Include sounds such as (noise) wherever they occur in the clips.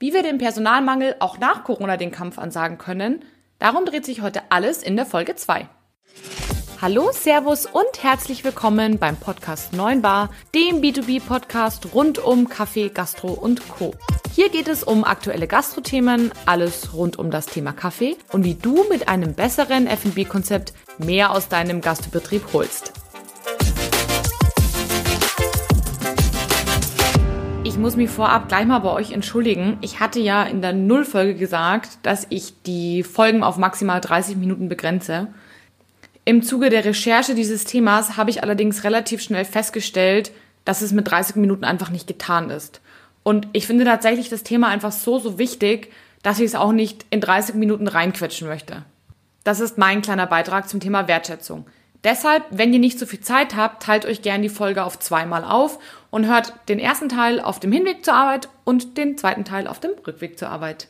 Wie wir dem Personalmangel auch nach Corona den Kampf ansagen können, darum dreht sich heute alles in der Folge 2. Hallo, Servus und herzlich willkommen beim Podcast 9 Bar, dem B2B-Podcast rund um Kaffee, Gastro und Co. Hier geht es um aktuelle Gastrothemen, alles rund um das Thema Kaffee und wie du mit einem besseren F&B-Konzept mehr aus deinem Gastbetrieb holst. Ich muss mich vorab gleich mal bei euch entschuldigen. Ich hatte ja in der Nullfolge gesagt, dass ich die Folgen auf maximal 30 Minuten begrenze. Im Zuge der Recherche dieses Themas habe ich allerdings relativ schnell festgestellt, dass es mit 30 Minuten einfach nicht getan ist. Und ich finde tatsächlich das Thema einfach so, so wichtig, dass ich es auch nicht in 30 Minuten reinquetschen möchte. Das ist mein kleiner Beitrag zum Thema Wertschätzung. Deshalb, wenn ihr nicht so viel Zeit habt, teilt euch gerne die Folge auf zweimal auf und hört den ersten Teil auf dem Hinweg zur Arbeit und den zweiten Teil auf dem Rückweg zur Arbeit.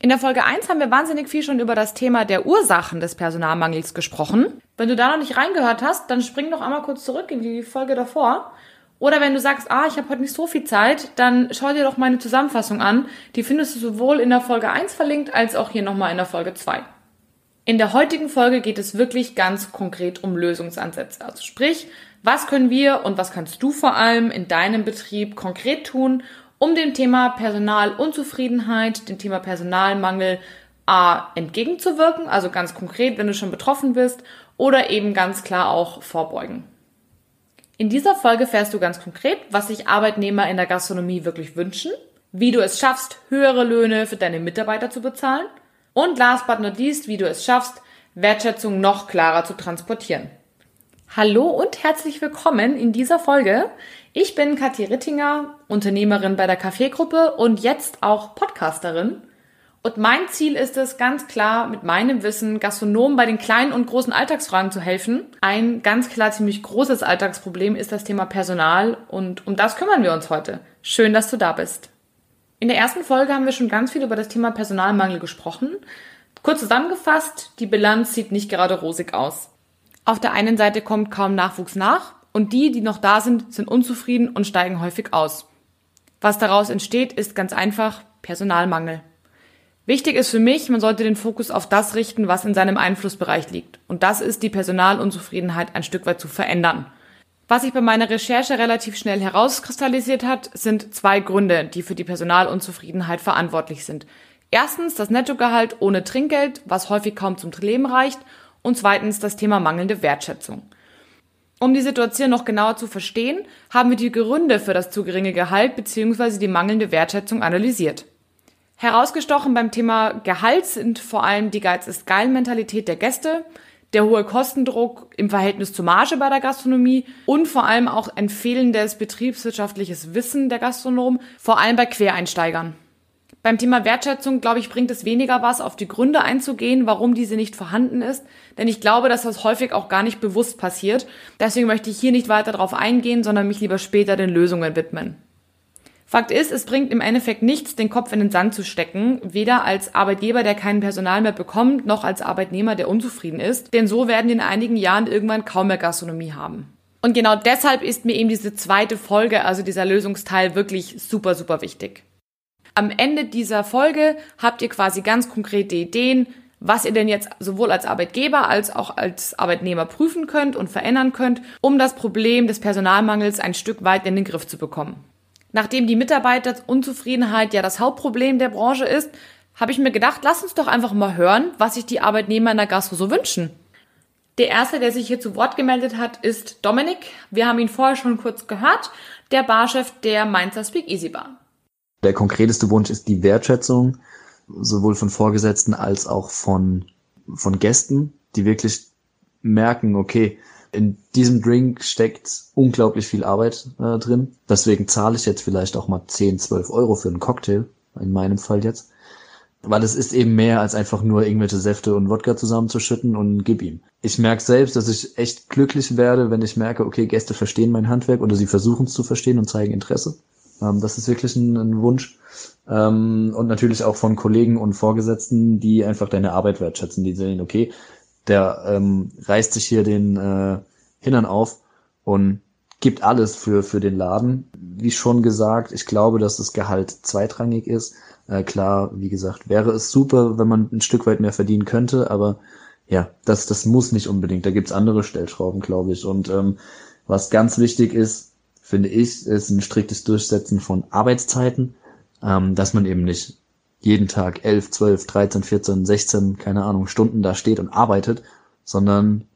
In der Folge 1 haben wir wahnsinnig viel schon über das Thema der Ursachen des Personalmangels gesprochen. Wenn du da noch nicht reingehört hast, dann spring doch einmal kurz zurück in die Folge davor. Oder wenn du sagst, ah, ich habe heute nicht so viel Zeit, dann schau dir doch meine Zusammenfassung an. Die findest du sowohl in der Folge 1 verlinkt als auch hier nochmal in der Folge 2. In der heutigen Folge geht es wirklich ganz konkret um Lösungsansätze. Also sprich, was können wir und was kannst du vor allem in deinem Betrieb konkret tun, um dem Thema Personalunzufriedenheit, dem Thema Personalmangel A entgegenzuwirken, also ganz konkret, wenn du schon betroffen bist, oder eben ganz klar auch vorbeugen. In dieser Folge fährst du ganz konkret, was sich Arbeitnehmer in der Gastronomie wirklich wünschen, wie du es schaffst, höhere Löhne für deine Mitarbeiter zu bezahlen – und last but not least, wie du es schaffst, Wertschätzung noch klarer zu transportieren. Hallo und herzlich willkommen in dieser Folge. Ich bin Kathi Rittinger, Unternehmerin bei der Kaffeegruppe und jetzt auch Podcasterin. Und mein Ziel ist es ganz klar, mit meinem Wissen Gastronomen bei den kleinen und großen Alltagsfragen zu helfen. Ein ganz klar ziemlich großes Alltagsproblem ist das Thema Personal und um das kümmern wir uns heute. Schön, dass du da bist. In der ersten Folge haben wir schon ganz viel über das Thema Personalmangel gesprochen. Kurz zusammengefasst, die Bilanz sieht nicht gerade rosig aus. Auf der einen Seite kommt kaum Nachwuchs nach und die, die noch da sind, sind unzufrieden und steigen häufig aus. Was daraus entsteht, ist ganz einfach Personalmangel. Wichtig ist für mich, man sollte den Fokus auf das richten, was in seinem Einflussbereich liegt. Und das ist die Personalunzufriedenheit ein Stück weit zu verändern. Was sich bei meiner Recherche relativ schnell herauskristallisiert hat, sind zwei Gründe, die für die Personalunzufriedenheit verantwortlich sind. Erstens das Nettogehalt ohne Trinkgeld, was häufig kaum zum Leben reicht, und zweitens das Thema mangelnde Wertschätzung. Um die Situation noch genauer zu verstehen, haben wir die Gründe für das zu geringe Gehalt bzw. die mangelnde Wertschätzung analysiert. Herausgestochen beim Thema Gehalt sind vor allem die Geiz ist geil Mentalität der Gäste, der hohe Kostendruck im Verhältnis zur Marge bei der Gastronomie und vor allem auch ein fehlendes betriebswirtschaftliches Wissen der Gastronomen, vor allem bei Quereinsteigern. Beim Thema Wertschätzung, glaube ich, bringt es weniger was, auf die Gründe einzugehen, warum diese nicht vorhanden ist, denn ich glaube, dass das häufig auch gar nicht bewusst passiert. Deswegen möchte ich hier nicht weiter darauf eingehen, sondern mich lieber später den Lösungen widmen. Fakt ist, es bringt im Endeffekt nichts, den Kopf in den Sand zu stecken, weder als Arbeitgeber, der kein Personal mehr bekommt, noch als Arbeitnehmer, der unzufrieden ist, denn so werden in einigen Jahren irgendwann kaum mehr Gastronomie haben. Und genau deshalb ist mir eben diese zweite Folge, also dieser Lösungsteil, wirklich super, super wichtig. Am Ende dieser Folge habt ihr quasi ganz konkrete Ideen, was ihr denn jetzt sowohl als Arbeitgeber als auch als Arbeitnehmer prüfen könnt und verändern könnt, um das Problem des Personalmangels ein Stück weit in den Griff zu bekommen. Nachdem die Mitarbeiterunzufriedenheit ja das Hauptproblem der Branche ist, habe ich mir gedacht, lass uns doch einfach mal hören, was sich die Arbeitnehmer in der Gastro so wünschen. Der erste, der sich hier zu Wort gemeldet hat, ist Dominik. Wir haben ihn vorher schon kurz gehört, der Barchef der Mainzer Speak Easy Bar. Der konkreteste Wunsch ist die Wertschätzung, sowohl von Vorgesetzten als auch von, von Gästen, die wirklich merken, okay, in diesem Drink steckt unglaublich viel Arbeit äh, drin. Deswegen zahle ich jetzt vielleicht auch mal 10, 12 Euro für einen Cocktail, in meinem Fall jetzt. Weil es ist eben mehr als einfach nur irgendwelche Säfte und Wodka zusammenzuschütten und gib ihm. Ich merke selbst, dass ich echt glücklich werde, wenn ich merke, okay, Gäste verstehen mein Handwerk oder sie versuchen es zu verstehen und zeigen Interesse. Ähm, das ist wirklich ein, ein Wunsch. Ähm, und natürlich auch von Kollegen und Vorgesetzten, die einfach deine Arbeit wertschätzen, die sehen, okay, der ähm, reißt sich hier den äh, Hintern auf und gibt alles für, für den Laden. Wie schon gesagt, ich glaube, dass das Gehalt zweitrangig ist. Äh, klar, wie gesagt, wäre es super, wenn man ein Stück weit mehr verdienen könnte, aber ja, das, das muss nicht unbedingt. Da gibt's andere Stellschrauben, glaube ich. Und ähm, was ganz wichtig ist, finde ich, ist ein striktes Durchsetzen von Arbeitszeiten, ähm, dass man eben nicht jeden Tag 11, 12, 13, 14, 16, keine Ahnung, Stunden da steht und arbeitet, sondern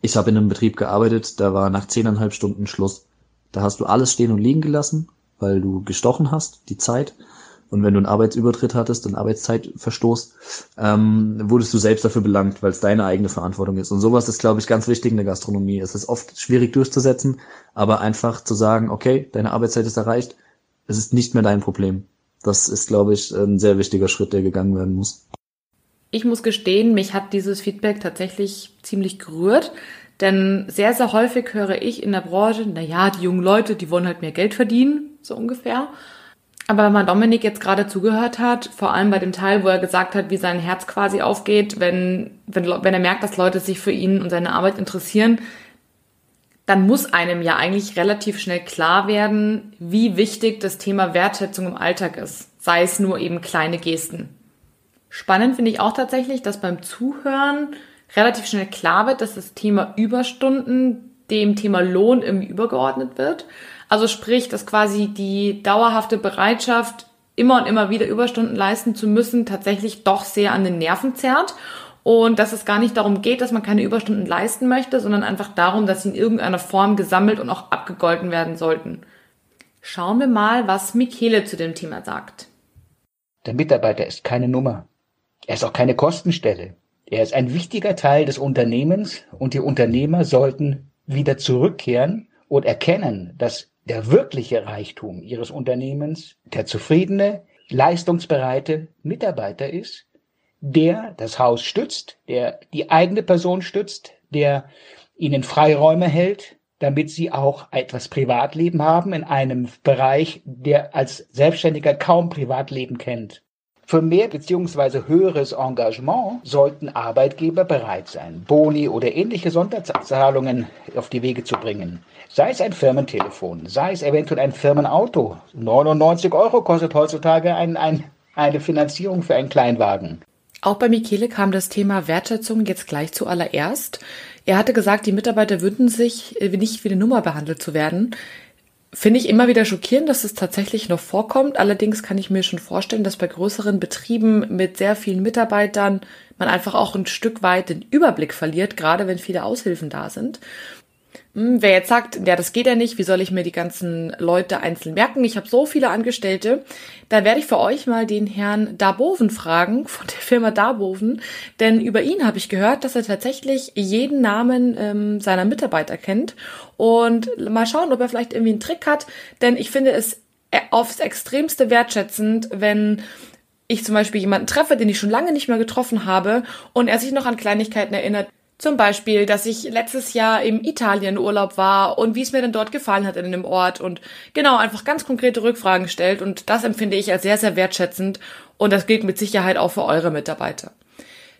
ich habe in einem Betrieb gearbeitet, da war nach zehneinhalb Stunden Schluss. Da hast du alles stehen und liegen gelassen, weil du gestochen hast, die Zeit. Und wenn du einen Arbeitsübertritt hattest, einen Arbeitszeitverstoß, ähm, wurdest du selbst dafür belangt, weil es deine eigene Verantwortung ist. Und sowas ist, glaube ich, ganz wichtig in der Gastronomie. Es ist oft schwierig durchzusetzen, aber einfach zu sagen, okay, deine Arbeitszeit ist erreicht, es ist nicht mehr dein Problem. Das ist, glaube ich, ein sehr wichtiger Schritt, der gegangen werden muss. Ich muss gestehen, mich hat dieses Feedback tatsächlich ziemlich gerührt, denn sehr, sehr häufig höre ich in der Branche, na ja, die jungen Leute, die wollen halt mehr Geld verdienen, so ungefähr. Aber wenn man Dominik jetzt gerade zugehört hat, vor allem bei dem Teil, wo er gesagt hat, wie sein Herz quasi aufgeht, wenn, wenn, wenn er merkt, dass Leute sich für ihn und seine Arbeit interessieren, dann muss einem ja eigentlich relativ schnell klar werden, wie wichtig das Thema Wertschätzung im Alltag ist. Sei es nur eben kleine Gesten. Spannend finde ich auch tatsächlich, dass beim Zuhören relativ schnell klar wird, dass das Thema Überstunden dem Thema Lohn irgendwie übergeordnet wird. Also sprich, dass quasi die dauerhafte Bereitschaft, immer und immer wieder Überstunden leisten zu müssen, tatsächlich doch sehr an den Nerven zerrt. Und dass es gar nicht darum geht, dass man keine Überstunden leisten möchte, sondern einfach darum, dass sie in irgendeiner Form gesammelt und auch abgegolten werden sollten. Schauen wir mal, was Michele zu dem Thema sagt. Der Mitarbeiter ist keine Nummer. Er ist auch keine Kostenstelle. Er ist ein wichtiger Teil des Unternehmens und die Unternehmer sollten wieder zurückkehren und erkennen, dass der wirkliche Reichtum ihres Unternehmens der zufriedene, leistungsbereite Mitarbeiter ist, der das Haus stützt, der die eigene Person stützt, der ihnen Freiräume hält, damit sie auch etwas Privatleben haben in einem Bereich, der als Selbstständiger kaum Privatleben kennt. Für mehr bzw. höheres Engagement sollten Arbeitgeber bereit sein, Boni oder ähnliche Sonderzahlungen auf die Wege zu bringen. Sei es ein Firmentelefon, sei es eventuell ein Firmenauto. 99 Euro kostet heutzutage ein, ein, eine Finanzierung für einen Kleinwagen. Auch bei Michele kam das Thema Wertschätzung jetzt gleich zuallererst. Er hatte gesagt, die Mitarbeiter wünschen sich, äh, nicht wie eine Nummer behandelt zu werden. Finde ich immer wieder schockierend, dass es tatsächlich noch vorkommt. Allerdings kann ich mir schon vorstellen, dass bei größeren Betrieben mit sehr vielen Mitarbeitern man einfach auch ein Stück weit den Überblick verliert, gerade wenn viele Aushilfen da sind. Hm, wer jetzt sagt, ja, das geht ja nicht, wie soll ich mir die ganzen Leute einzeln merken? Ich habe so viele Angestellte. Da werde ich für euch mal den Herrn Darboven fragen (laughs) von der Firma Darboven, denn über ihn habe ich gehört, dass er tatsächlich jeden Namen ähm, seiner Mitarbeiter kennt und mal schauen, ob er vielleicht irgendwie einen Trick hat, denn ich finde es aufs extremste wertschätzend, wenn ich zum Beispiel jemanden treffe, den ich schon lange nicht mehr getroffen habe und er sich noch an Kleinigkeiten erinnert, zum Beispiel, dass ich letztes Jahr im Italien Urlaub war und wie es mir denn dort gefallen hat in dem Ort und genau einfach ganz konkrete Rückfragen stellt und das empfinde ich als sehr, sehr wertschätzend und das gilt mit Sicherheit auch für eure Mitarbeiter.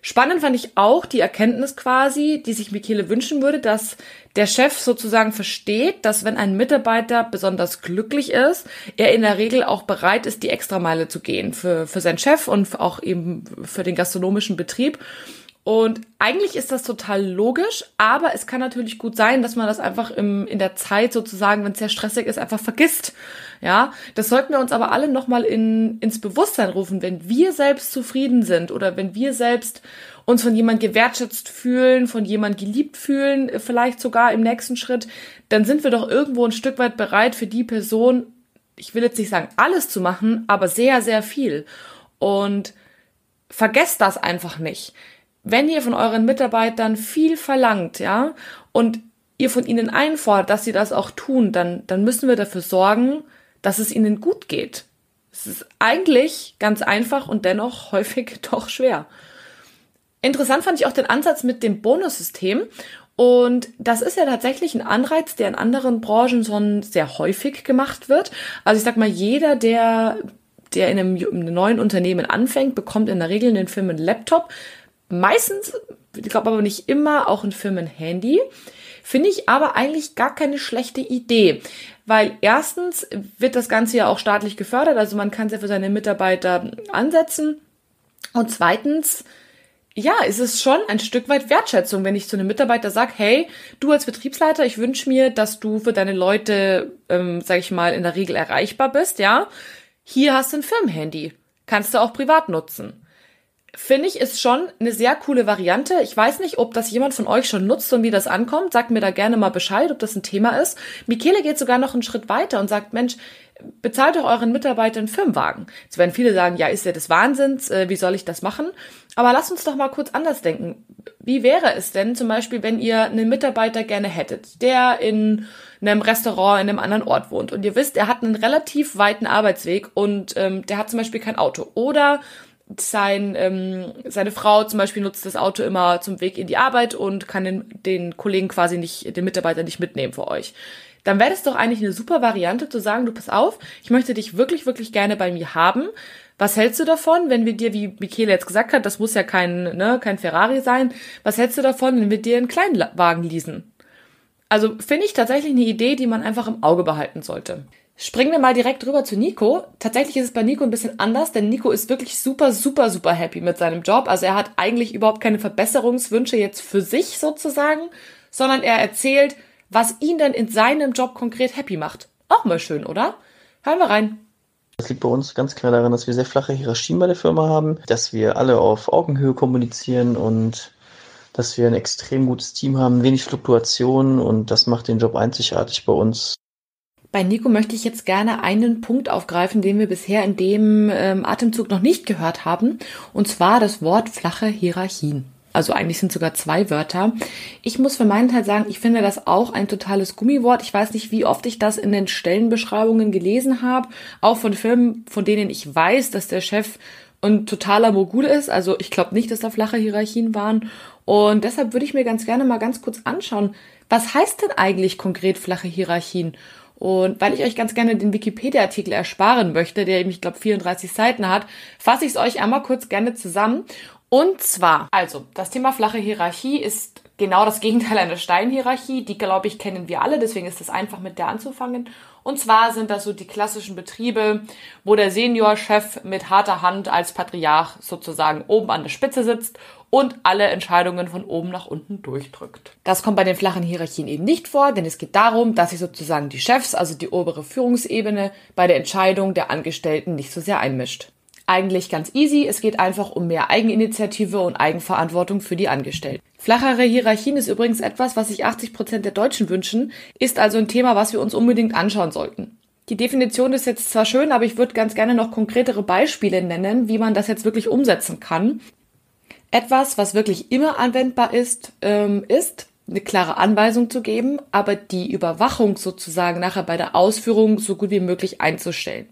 Spannend fand ich auch die Erkenntnis quasi, die sich Michele wünschen würde, dass der Chef sozusagen versteht, dass wenn ein Mitarbeiter besonders glücklich ist, er in der Regel auch bereit ist, die Extrameile zu gehen für, für seinen Chef und auch eben für den gastronomischen Betrieb. Und eigentlich ist das total logisch, aber es kann natürlich gut sein, dass man das einfach im, in der Zeit sozusagen, wenn es sehr stressig ist, einfach vergisst. Ja, das sollten wir uns aber alle nochmal in, ins Bewusstsein rufen, wenn wir selbst zufrieden sind oder wenn wir selbst uns von jemand gewertschätzt fühlen, von jemand geliebt fühlen, vielleicht sogar im nächsten Schritt, dann sind wir doch irgendwo ein Stück weit bereit für die Person, ich will jetzt nicht sagen alles zu machen, aber sehr, sehr viel. Und vergesst das einfach nicht wenn ihr von euren Mitarbeitern viel verlangt, ja, und ihr von ihnen einfordert, dass sie das auch tun, dann, dann müssen wir dafür sorgen, dass es ihnen gut geht. Es ist eigentlich ganz einfach und dennoch (laughs) häufig doch schwer. Interessant fand ich auch den Ansatz mit dem Bonussystem. Und das ist ja tatsächlich ein Anreiz, der in anderen Branchen schon sehr häufig gemacht wird. Also ich sag mal, jeder, der, der in einem, in einem neuen Unternehmen anfängt, bekommt in der Regel in den Firmen einen Laptop, Meistens ich glaube aber nicht immer, auch ein Firmenhandy. Finde ich aber eigentlich gar keine schlechte Idee, weil erstens wird das Ganze ja auch staatlich gefördert, also man kann es ja für seine Mitarbeiter ansetzen. Und zweitens, ja, ist es schon ein Stück weit Wertschätzung, wenn ich zu einem Mitarbeiter sage, hey, du als Betriebsleiter, ich wünsche mir, dass du für deine Leute, ähm, sag ich mal, in der Regel erreichbar bist, ja. Hier hast du ein Firmenhandy. Kannst du auch privat nutzen finde ich, ist schon eine sehr coole Variante. Ich weiß nicht, ob das jemand von euch schon nutzt und wie das ankommt. Sagt mir da gerne mal Bescheid, ob das ein Thema ist. Michele geht sogar noch einen Schritt weiter und sagt, Mensch, bezahlt doch euren Mitarbeitern Firmenwagen. Jetzt werden viele sagen, ja, ist ja des Wahnsinns, äh, wie soll ich das machen? Aber lasst uns doch mal kurz anders denken. Wie wäre es denn zum Beispiel, wenn ihr einen Mitarbeiter gerne hättet, der in einem Restaurant in einem anderen Ort wohnt und ihr wisst, er hat einen relativ weiten Arbeitsweg und ähm, der hat zum Beispiel kein Auto oder sein, ähm, seine Frau zum Beispiel nutzt das Auto immer zum Weg in die Arbeit und kann den, den Kollegen quasi nicht, den Mitarbeiter nicht mitnehmen für euch. Dann wäre das doch eigentlich eine super Variante zu sagen, du pass auf, ich möchte dich wirklich, wirklich gerne bei mir haben. Was hältst du davon, wenn wir dir, wie Michele jetzt gesagt hat, das muss ja kein, ne, kein Ferrari sein, was hältst du davon, wenn wir dir einen kleinen Wagen leasen? Also finde ich tatsächlich eine Idee, die man einfach im Auge behalten sollte. Springen wir mal direkt rüber zu Nico. Tatsächlich ist es bei Nico ein bisschen anders, denn Nico ist wirklich super, super, super happy mit seinem Job. Also er hat eigentlich überhaupt keine Verbesserungswünsche jetzt für sich sozusagen, sondern er erzählt, was ihn denn in seinem Job konkret happy macht. Auch mal schön, oder? Hören wir rein. Das liegt bei uns ganz klar daran, dass wir sehr flache Hierarchien bei der Firma haben, dass wir alle auf Augenhöhe kommunizieren und dass wir ein extrem gutes Team haben, wenig Fluktuation und das macht den Job einzigartig bei uns. Bei Nico möchte ich jetzt gerne einen Punkt aufgreifen, den wir bisher in dem ähm, Atemzug noch nicht gehört haben, und zwar das Wort flache Hierarchien. Also eigentlich sind sogar zwei Wörter. Ich muss für meinen Teil sagen, ich finde das auch ein totales Gummiwort. Ich weiß nicht, wie oft ich das in den Stellenbeschreibungen gelesen habe, auch von Firmen, von denen ich weiß, dass der Chef ein totaler Mogul ist. Also ich glaube nicht, dass da flache Hierarchien waren. Und deshalb würde ich mir ganz gerne mal ganz kurz anschauen, was heißt denn eigentlich konkret flache Hierarchien? Und weil ich euch ganz gerne den Wikipedia-Artikel ersparen möchte, der eben, ich glaube, 34 Seiten hat, fasse ich es euch einmal kurz gerne zusammen. Und zwar, also, das Thema flache Hierarchie ist genau das Gegenteil einer Steinhierarchie. Die, glaube ich, kennen wir alle, deswegen ist es einfach mit der anzufangen. Und zwar sind das so die klassischen Betriebe, wo der Seniorchef mit harter Hand als Patriarch sozusagen oben an der Spitze sitzt und alle Entscheidungen von oben nach unten durchdrückt. Das kommt bei den flachen Hierarchien eben nicht vor, denn es geht darum, dass sich sozusagen die Chefs, also die obere Führungsebene, bei der Entscheidung der Angestellten nicht so sehr einmischt. Eigentlich ganz easy, es geht einfach um mehr Eigeninitiative und Eigenverantwortung für die Angestellten. Flachere Hierarchien ist übrigens etwas, was sich 80 Prozent der Deutschen wünschen, ist also ein Thema, was wir uns unbedingt anschauen sollten. Die Definition ist jetzt zwar schön, aber ich würde ganz gerne noch konkretere Beispiele nennen, wie man das jetzt wirklich umsetzen kann. Etwas, was wirklich immer anwendbar ist, ähm, ist eine klare Anweisung zu geben, aber die Überwachung sozusagen nachher bei der Ausführung so gut wie möglich einzustellen.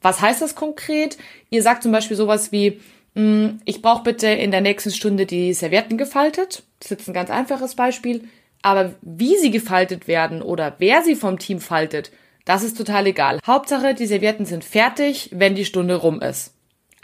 Was heißt das konkret? Ihr sagt zum Beispiel sowas wie, hm, ich brauche bitte in der nächsten Stunde die Servietten gefaltet. Das ist jetzt ein ganz einfaches Beispiel. Aber wie sie gefaltet werden oder wer sie vom Team faltet, das ist total egal. Hauptsache, die Servietten sind fertig, wenn die Stunde rum ist.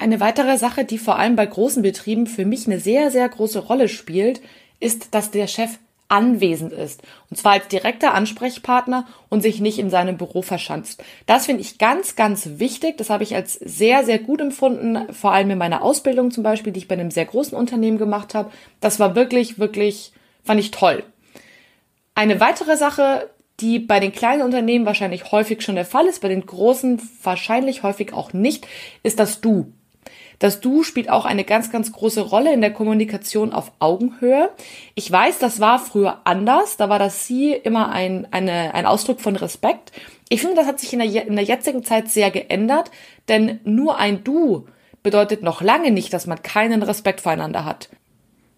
Eine weitere Sache, die vor allem bei großen Betrieben für mich eine sehr, sehr große Rolle spielt, ist, dass der Chef anwesend ist. Und zwar als direkter Ansprechpartner und sich nicht in seinem Büro verschanzt. Das finde ich ganz, ganz wichtig. Das habe ich als sehr, sehr gut empfunden, vor allem in meiner Ausbildung zum Beispiel, die ich bei einem sehr großen Unternehmen gemacht habe. Das war wirklich, wirklich, fand ich toll. Eine weitere Sache, die bei den kleinen Unternehmen wahrscheinlich häufig schon der Fall ist, bei den großen wahrscheinlich häufig auch nicht, ist das Du. Das Du spielt auch eine ganz, ganz große Rolle in der Kommunikation auf Augenhöhe. Ich weiß, das war früher anders. Da war das Sie immer ein, eine, ein Ausdruck von Respekt. Ich finde, das hat sich in der, in der jetzigen Zeit sehr geändert, denn nur ein Du bedeutet noch lange nicht, dass man keinen Respekt voreinander hat.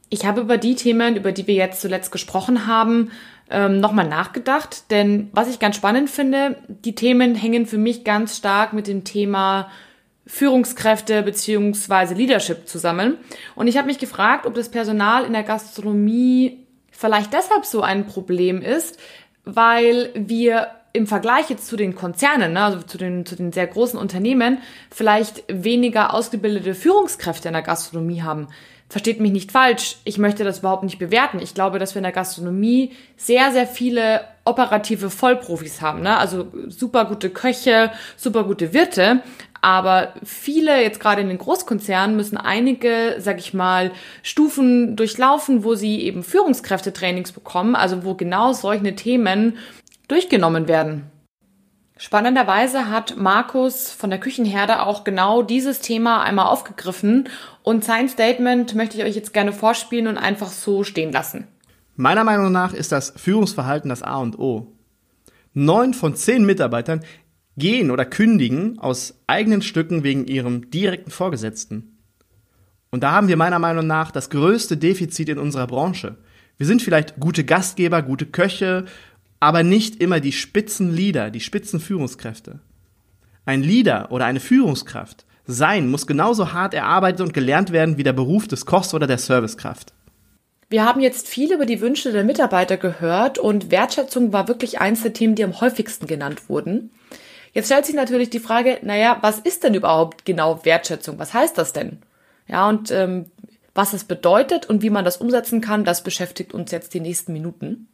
Ich habe über die Themen, über die wir jetzt zuletzt gesprochen haben, ähm, nochmal nachgedacht, denn was ich ganz spannend finde, die Themen hängen für mich ganz stark mit dem Thema Führungskräfte beziehungsweise Leadership zusammen. Und ich habe mich gefragt, ob das Personal in der Gastronomie vielleicht deshalb so ein Problem ist, weil wir im Vergleich jetzt zu den Konzernen, ne, also zu den, zu den sehr großen Unternehmen, vielleicht weniger ausgebildete Führungskräfte in der Gastronomie haben. versteht mich nicht falsch, ich möchte das überhaupt nicht bewerten. Ich glaube, dass wir in der Gastronomie sehr, sehr viele operative Vollprofis haben. Ne? Also super gute Köche, super gute Wirte. Aber viele, jetzt gerade in den Großkonzernen, müssen einige, sag ich mal, Stufen durchlaufen, wo sie eben Führungskräftetrainings bekommen, also wo genau solche Themen durchgenommen werden. Spannenderweise hat Markus von der Küchenherde auch genau dieses Thema einmal aufgegriffen und sein Statement möchte ich euch jetzt gerne vorspielen und einfach so stehen lassen. Meiner Meinung nach ist das Führungsverhalten das A und O. Neun von zehn Mitarbeitern gehen oder kündigen aus eigenen Stücken wegen ihrem direkten Vorgesetzten. Und da haben wir meiner Meinung nach das größte Defizit in unserer Branche. Wir sind vielleicht gute Gastgeber, gute Köche, aber nicht immer die Spitzenleader, die Spitzenführungskräfte. Ein Leader oder eine Führungskraft sein muss genauso hart erarbeitet und gelernt werden wie der Beruf des Kochs oder der Servicekraft. Wir haben jetzt viel über die Wünsche der Mitarbeiter gehört und Wertschätzung war wirklich eins der Themen, die am häufigsten genannt wurden. Jetzt stellt sich natürlich die Frage, naja, was ist denn überhaupt genau Wertschätzung? Was heißt das denn? Ja, und ähm, was es bedeutet und wie man das umsetzen kann, das beschäftigt uns jetzt die nächsten Minuten.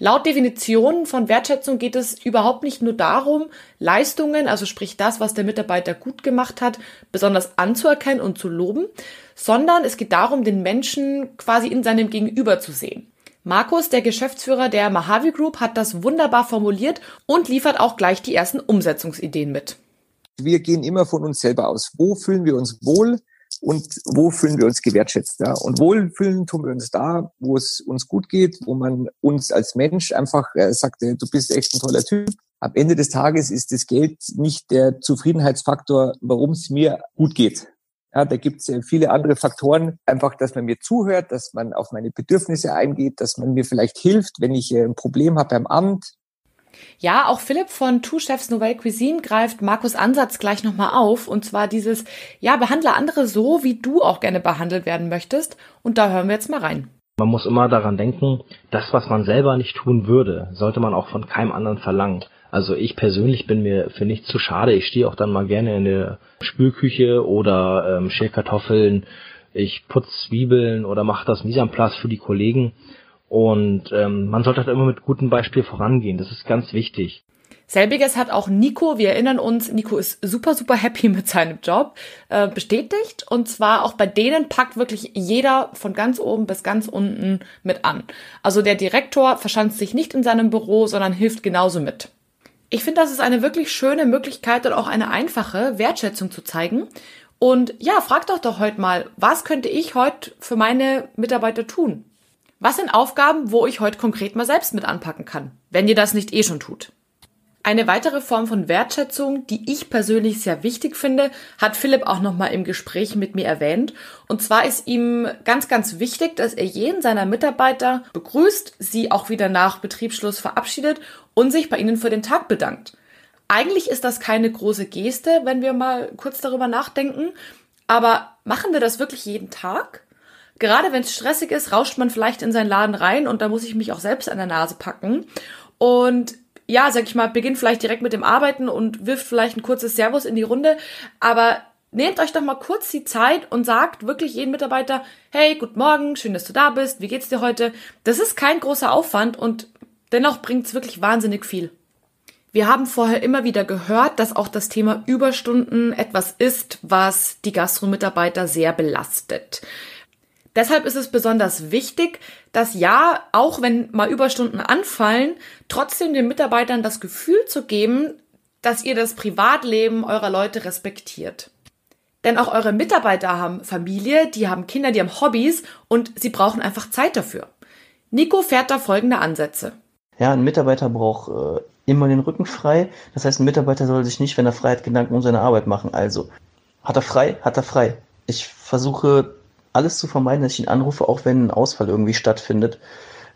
Laut Definition von Wertschätzung geht es überhaupt nicht nur darum, Leistungen, also sprich das, was der Mitarbeiter gut gemacht hat, besonders anzuerkennen und zu loben, sondern es geht darum, den Menschen quasi in seinem Gegenüber zu sehen. Markus, der Geschäftsführer der Mahavi Group, hat das wunderbar formuliert und liefert auch gleich die ersten Umsetzungsideen mit. Wir gehen immer von uns selber aus. Wo fühlen wir uns wohl? und wo fühlen wir uns gewertschätzt. Ja? Und wohlfühlen tun wir uns da, wo es uns gut geht, wo man uns als Mensch einfach äh, sagt, äh, du bist echt ein toller Typ. Am Ende des Tages ist das Geld nicht der Zufriedenheitsfaktor, warum es mir gut geht. Ja, da gibt es viele andere Faktoren. Einfach, dass man mir zuhört, dass man auf meine Bedürfnisse eingeht, dass man mir vielleicht hilft, wenn ich äh, ein Problem habe beim Amt, ja, auch Philipp von Two Chefs Nouvelle Cuisine greift Markus Ansatz gleich nochmal auf. Und zwar dieses, ja, behandle andere so, wie du auch gerne behandelt werden möchtest. Und da hören wir jetzt mal rein. Man muss immer daran denken, das, was man selber nicht tun würde, sollte man auch von keinem anderen verlangen. Also ich persönlich bin mir für nichts zu schade. Ich stehe auch dann mal gerne in der Spülküche oder ähm, schäle Kartoffeln. Ich putze Zwiebeln oder mache das Mise en place für die Kollegen. Und ähm, man sollte halt immer mit gutem Beispiel vorangehen. Das ist ganz wichtig. Selbiges hat auch Nico, wir erinnern uns, Nico ist super, super happy mit seinem Job, äh, bestätigt. Und zwar auch bei denen packt wirklich jeder von ganz oben bis ganz unten mit an. Also der Direktor verschanzt sich nicht in seinem Büro, sondern hilft genauso mit. Ich finde, das ist eine wirklich schöne Möglichkeit und auch eine einfache Wertschätzung zu zeigen. Und ja, fragt doch doch heute mal, was könnte ich heute für meine Mitarbeiter tun? Was sind Aufgaben, wo ich heute konkret mal selbst mit anpacken kann, wenn ihr das nicht eh schon tut? Eine weitere Form von Wertschätzung, die ich persönlich sehr wichtig finde, hat Philipp auch nochmal im Gespräch mit mir erwähnt. Und zwar ist ihm ganz, ganz wichtig, dass er jeden seiner Mitarbeiter begrüßt, sie auch wieder nach Betriebsschluss verabschiedet und sich bei ihnen für den Tag bedankt. Eigentlich ist das keine große Geste, wenn wir mal kurz darüber nachdenken. Aber machen wir das wirklich jeden Tag? Gerade wenn es stressig ist, rauscht man vielleicht in seinen Laden rein und da muss ich mich auch selbst an der Nase packen. Und ja, sag ich mal, beginnt vielleicht direkt mit dem Arbeiten und wirft vielleicht ein kurzes Servus in die Runde. Aber nehmt euch doch mal kurz die Zeit und sagt wirklich jedem Mitarbeiter, hey, guten Morgen, schön, dass du da bist, wie geht's dir heute? Das ist kein großer Aufwand und dennoch bringt's wirklich wahnsinnig viel. Wir haben vorher immer wieder gehört, dass auch das Thema Überstunden etwas ist, was die Gastromitarbeiter sehr belastet. Deshalb ist es besonders wichtig, dass ja, auch wenn mal Überstunden anfallen, trotzdem den Mitarbeitern das Gefühl zu geben, dass ihr das Privatleben eurer Leute respektiert. Denn auch eure Mitarbeiter haben Familie, die haben Kinder, die haben Hobbys und sie brauchen einfach Zeit dafür. Nico fährt da folgende Ansätze. Ja, ein Mitarbeiter braucht äh, immer den Rücken frei. Das heißt, ein Mitarbeiter soll sich nicht, wenn er frei hat, Gedanken um seine Arbeit machen. Also, hat er frei, hat er frei. Ich versuche alles zu vermeiden, dass ich ihn anrufe, auch wenn ein Ausfall irgendwie stattfindet,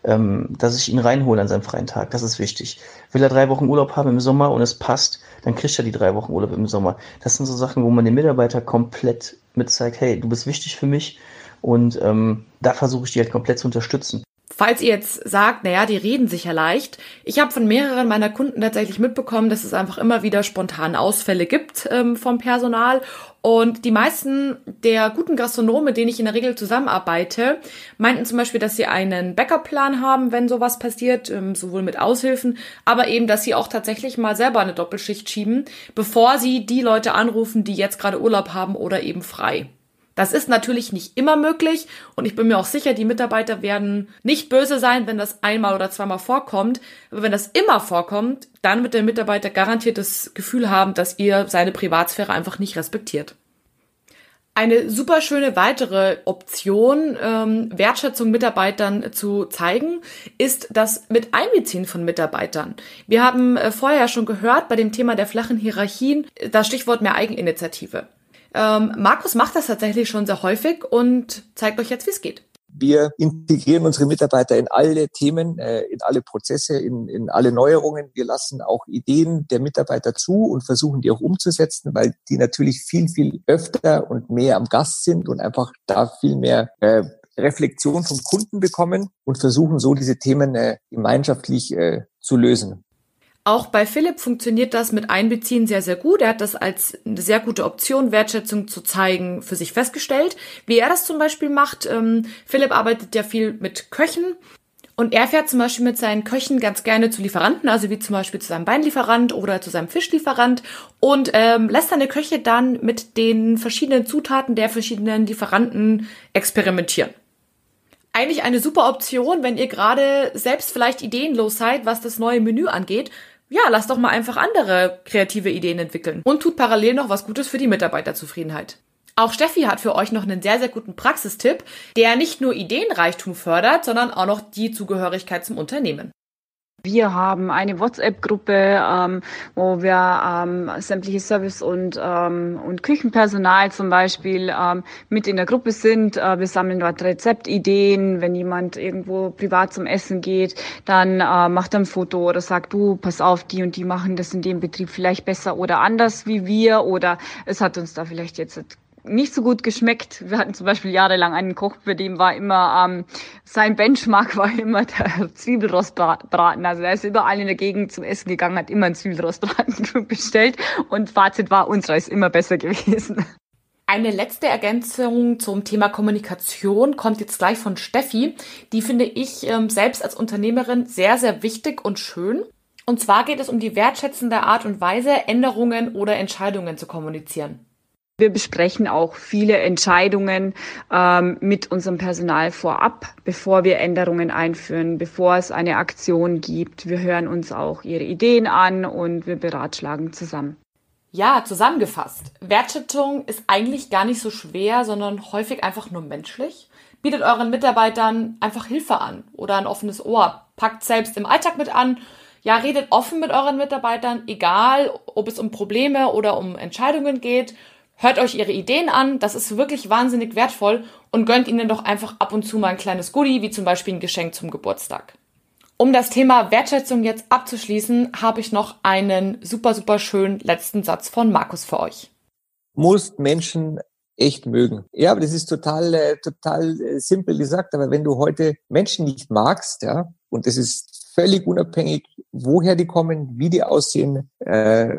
ähm, dass ich ihn reinhole an seinem freien Tag. Das ist wichtig. Will er drei Wochen Urlaub haben im Sommer und es passt, dann kriegt er die drei Wochen Urlaub im Sommer. Das sind so Sachen, wo man den Mitarbeiter komplett mit zeigt, hey, du bist wichtig für mich und ähm, da versuche ich die halt komplett zu unterstützen. Falls ihr jetzt sagt, naja, die reden sich ja leicht. Ich habe von mehreren meiner Kunden tatsächlich mitbekommen, dass es einfach immer wieder spontan Ausfälle gibt ähm, vom Personal. Und die meisten der guten Gastronomen, mit denen ich in der Regel zusammenarbeite, meinten zum Beispiel, dass sie einen Backup-Plan haben, wenn sowas passiert, ähm, sowohl mit Aushilfen, aber eben, dass sie auch tatsächlich mal selber eine Doppelschicht schieben, bevor sie die Leute anrufen, die jetzt gerade Urlaub haben oder eben frei. Das ist natürlich nicht immer möglich und ich bin mir auch sicher, die Mitarbeiter werden nicht böse sein, wenn das einmal oder zweimal vorkommt. Aber wenn das immer vorkommt, dann wird der Mitarbeiter garantiert das Gefühl haben, dass ihr seine Privatsphäre einfach nicht respektiert. Eine super schöne weitere Option, ähm, Wertschätzung Mitarbeitern zu zeigen, ist das mit Einbeziehen von Mitarbeitern. Wir haben äh, vorher schon gehört bei dem Thema der flachen Hierarchien das Stichwort mehr Eigeninitiative. Ähm, Markus macht das tatsächlich schon sehr häufig und zeigt euch jetzt, wie es geht. Wir integrieren unsere Mitarbeiter in alle Themen, äh, in alle Prozesse, in, in alle Neuerungen. Wir lassen auch Ideen der Mitarbeiter zu und versuchen die auch umzusetzen, weil die natürlich viel, viel öfter und mehr am Gast sind und einfach da viel mehr äh, Reflexion vom Kunden bekommen und versuchen so diese Themen äh, gemeinschaftlich äh, zu lösen. Auch bei Philipp funktioniert das mit Einbeziehen sehr, sehr gut. Er hat das als eine sehr gute Option, Wertschätzung zu zeigen, für sich festgestellt. Wie er das zum Beispiel macht, ähm, Philipp arbeitet ja viel mit Köchen und er fährt zum Beispiel mit seinen Köchen ganz gerne zu Lieferanten, also wie zum Beispiel zu seinem Weinlieferant oder zu seinem Fischlieferant und ähm, lässt seine Köche dann mit den verschiedenen Zutaten der verschiedenen Lieferanten experimentieren eigentlich eine super Option, wenn ihr gerade selbst vielleicht ideenlos seid, was das neue Menü angeht ja, lasst doch mal einfach andere kreative Ideen entwickeln und tut parallel noch was Gutes für die Mitarbeiterzufriedenheit. Auch Steffi hat für euch noch einen sehr, sehr guten Praxistipp, der nicht nur Ideenreichtum fördert, sondern auch noch die Zugehörigkeit zum Unternehmen. Wir haben eine WhatsApp-Gruppe, ähm, wo wir ähm, sämtliche Service- und, ähm, und Küchenpersonal zum Beispiel ähm, mit in der Gruppe sind. Äh, wir sammeln dort Rezeptideen. Wenn jemand irgendwo privat zum Essen geht, dann äh, macht er ein Foto oder sagt, du, pass auf, die und die machen das in dem Betrieb vielleicht besser oder anders wie wir oder es hat uns da vielleicht jetzt nicht so gut geschmeckt. Wir hatten zum Beispiel jahrelang einen Koch, für den war immer ähm, sein Benchmark (laughs) war immer der Zwiebelrostbraten. Also er ist überall in der Gegend zum Essen gegangen, hat immer einen Zwiebelrostbraten (laughs) bestellt und Fazit war, unserer ist immer besser gewesen. Eine letzte Ergänzung zum Thema Kommunikation kommt jetzt gleich von Steffi. Die finde ich ähm, selbst als Unternehmerin sehr, sehr wichtig und schön. Und zwar geht es um die wertschätzende Art und Weise, Änderungen oder Entscheidungen zu kommunizieren. Wir besprechen auch viele Entscheidungen ähm, mit unserem Personal vorab, bevor wir Änderungen einführen, bevor es eine Aktion gibt. Wir hören uns auch ihre Ideen an und wir beratschlagen zusammen. Ja, zusammengefasst. Wertschätzung ist eigentlich gar nicht so schwer, sondern häufig einfach nur menschlich. Bietet euren Mitarbeitern einfach Hilfe an oder ein offenes Ohr. Packt selbst im Alltag mit an. Ja, redet offen mit euren Mitarbeitern, egal ob es um Probleme oder um Entscheidungen geht Hört euch ihre Ideen an, das ist wirklich wahnsinnig wertvoll und gönnt ihnen doch einfach ab und zu mal ein kleines Goodie, wie zum Beispiel ein Geschenk zum Geburtstag. Um das Thema Wertschätzung jetzt abzuschließen, habe ich noch einen super, super schönen letzten Satz von Markus für euch. Musst Menschen echt mögen. Ja, aber das ist total, äh, total äh, simpel gesagt. Aber wenn du heute Menschen nicht magst, ja, und das ist völlig unabhängig, woher die kommen, wie die aussehen, äh,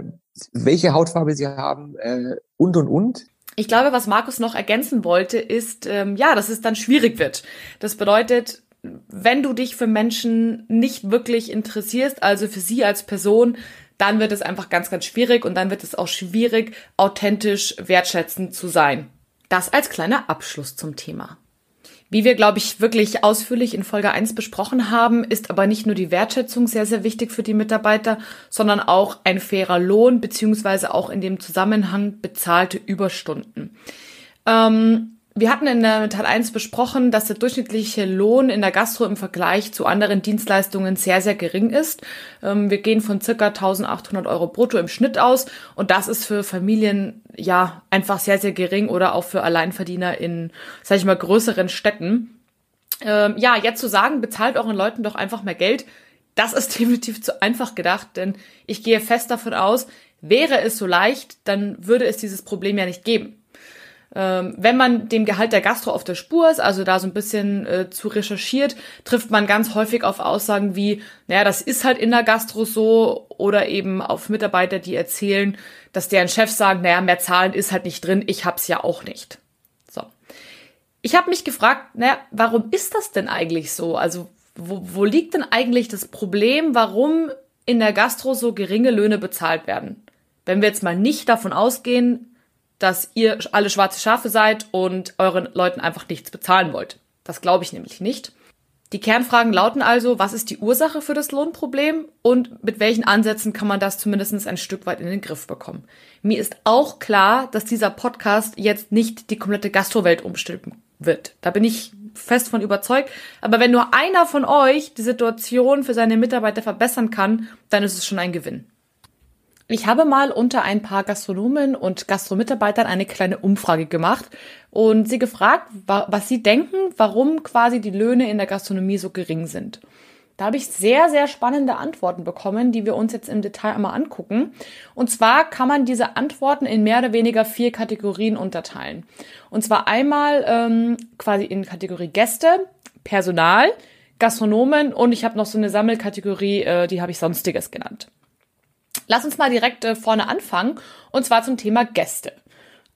welche Hautfarbe sie haben äh, und und und. Ich glaube, was Markus noch ergänzen wollte, ist, ähm, ja, dass es dann schwierig wird. Das bedeutet, wenn du dich für Menschen nicht wirklich interessierst, also für sie als Person, dann wird es einfach ganz, ganz schwierig und dann wird es auch schwierig, authentisch wertschätzend zu sein. Das als kleiner Abschluss zum Thema. Wie wir, glaube ich, wirklich ausführlich in Folge 1 besprochen haben, ist aber nicht nur die Wertschätzung sehr, sehr wichtig für die Mitarbeiter, sondern auch ein fairer Lohn beziehungsweise auch in dem Zusammenhang bezahlte Überstunden. Ähm, wir hatten in der Teil 1 besprochen, dass der durchschnittliche Lohn in der Gastro im Vergleich zu anderen Dienstleistungen sehr, sehr gering ist. Ähm, wir gehen von circa 1800 Euro brutto im Schnitt aus und das ist für Familien ja einfach sehr, sehr gering oder auch für Alleinverdiener in, sag ich mal, größeren Städten. Ähm, ja, jetzt zu sagen, bezahlt euren Leuten doch einfach mehr Geld, das ist (laughs) definitiv zu einfach gedacht, denn ich gehe fest davon aus, wäre es so leicht, dann würde es dieses Problem ja nicht geben. Ähm, wenn man dem Gehalt der Gastro auf der Spur ist, also da so ein bisschen äh, zu recherchiert, trifft man ganz häufig auf Aussagen wie, naja, das ist halt in der Gastro so oder eben auf Mitarbeiter, die erzählen, dass deren Chefs sagen, naja, mehr Zahlen ist halt nicht drin, ich hab's ja auch nicht. So. Ich habe mich gefragt, naja, warum ist das denn eigentlich so? Also wo, wo liegt denn eigentlich das Problem, warum in der Gastro so geringe Löhne bezahlt werden? Wenn wir jetzt mal nicht davon ausgehen, dass ihr alle schwarze Schafe seid und euren Leuten einfach nichts bezahlen wollt. Das glaube ich nämlich nicht. Die Kernfragen lauten also, was ist die Ursache für das Lohnproblem und mit welchen Ansätzen kann man das zumindest ein Stück weit in den Griff bekommen. Mir ist auch klar, dass dieser Podcast jetzt nicht die komplette Gastrowelt umstülpen wird. Da bin ich fest von überzeugt. Aber wenn nur einer von euch die Situation für seine Mitarbeiter verbessern kann, dann ist es schon ein Gewinn. Ich habe mal unter ein paar Gastronomen und Gastromitarbeitern eine kleine Umfrage gemacht und sie gefragt, was sie denken, warum quasi die Löhne in der Gastronomie so gering sind. Da habe ich sehr, sehr spannende Antworten bekommen, die wir uns jetzt im Detail einmal angucken. Und zwar kann man diese Antworten in mehr oder weniger vier Kategorien unterteilen. Und zwar einmal ähm, quasi in Kategorie Gäste, Personal, Gastronomen und ich habe noch so eine Sammelkategorie, äh, die habe ich Sonstiges genannt. Lass uns mal direkt äh, vorne anfangen und zwar zum Thema Gäste.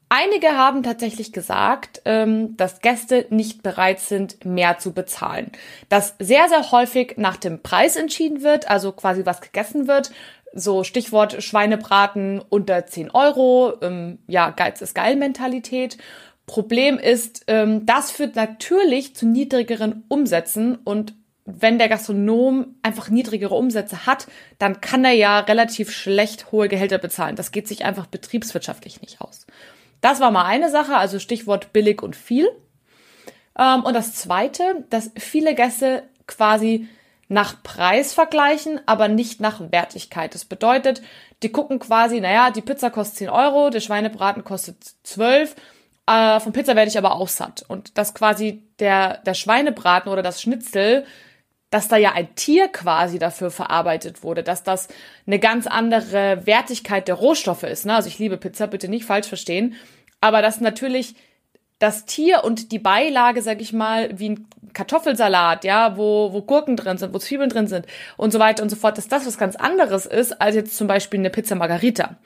Einige haben tatsächlich gesagt, ähm, dass Gäste nicht bereit sind, mehr zu bezahlen. Dass sehr, sehr häufig nach dem Preis entschieden wird, also quasi was gegessen wird. So Stichwort Schweinebraten unter 10 Euro, ähm, ja, Geiz ist geil Mentalität. Problem ist, ähm, das führt natürlich zu niedrigeren Umsätzen und wenn der Gastronom einfach niedrigere Umsätze hat, dann kann er ja relativ schlecht hohe Gehälter bezahlen. Das geht sich einfach betriebswirtschaftlich nicht aus. Das war mal eine Sache, also Stichwort billig und viel. Ähm, und das zweite, dass viele Gäste quasi nach Preis vergleichen, aber nicht nach Wertigkeit. Das bedeutet, die gucken quasi, naja, die Pizza kostet 10 Euro, der Schweinebraten kostet 12, äh, von Pizza werde ich aber auch satt. Und dass quasi der, der Schweinebraten oder das Schnitzel dass da ja ein Tier quasi dafür verarbeitet wurde, dass das eine ganz andere Wertigkeit der Rohstoffe ist. Ne? Also ich liebe Pizza, bitte nicht falsch verstehen. Aber dass natürlich das Tier und die Beilage, sag ich mal, wie ein Kartoffelsalat, ja, wo, wo Gurken drin sind, wo Zwiebeln drin sind und so weiter und so fort, dass das was ganz anderes ist, als jetzt zum Beispiel eine Pizza Margarita.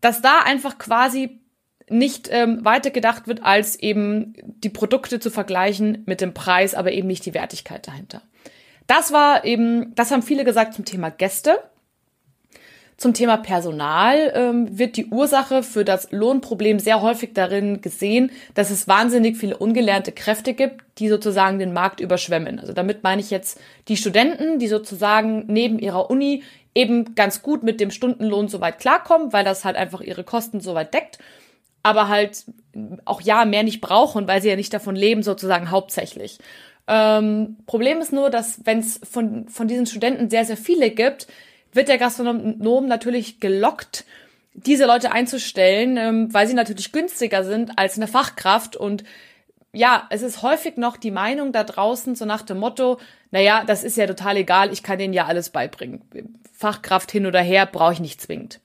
Dass da einfach quasi nicht ähm, weitergedacht wird, als eben die Produkte zu vergleichen mit dem Preis, aber eben nicht die Wertigkeit dahinter. Das war eben, das haben viele gesagt zum Thema Gäste. Zum Thema Personal ähm, wird die Ursache für das Lohnproblem sehr häufig darin gesehen, dass es wahnsinnig viele ungelernte Kräfte gibt, die sozusagen den Markt überschwemmen. Also damit meine ich jetzt die Studenten, die sozusagen neben ihrer Uni eben ganz gut mit dem Stundenlohn soweit klarkommen, weil das halt einfach ihre Kosten soweit deckt, aber halt auch ja mehr nicht brauchen, weil sie ja nicht davon leben sozusagen hauptsächlich. Ähm, Problem ist nur, dass wenn es von, von diesen Studenten sehr, sehr viele gibt, wird der Gastronom natürlich gelockt, diese Leute einzustellen, ähm, weil sie natürlich günstiger sind als eine Fachkraft. Und ja, es ist häufig noch die Meinung da draußen, so nach dem Motto, naja, das ist ja total egal, ich kann denen ja alles beibringen. Fachkraft hin oder her brauche ich nicht zwingend.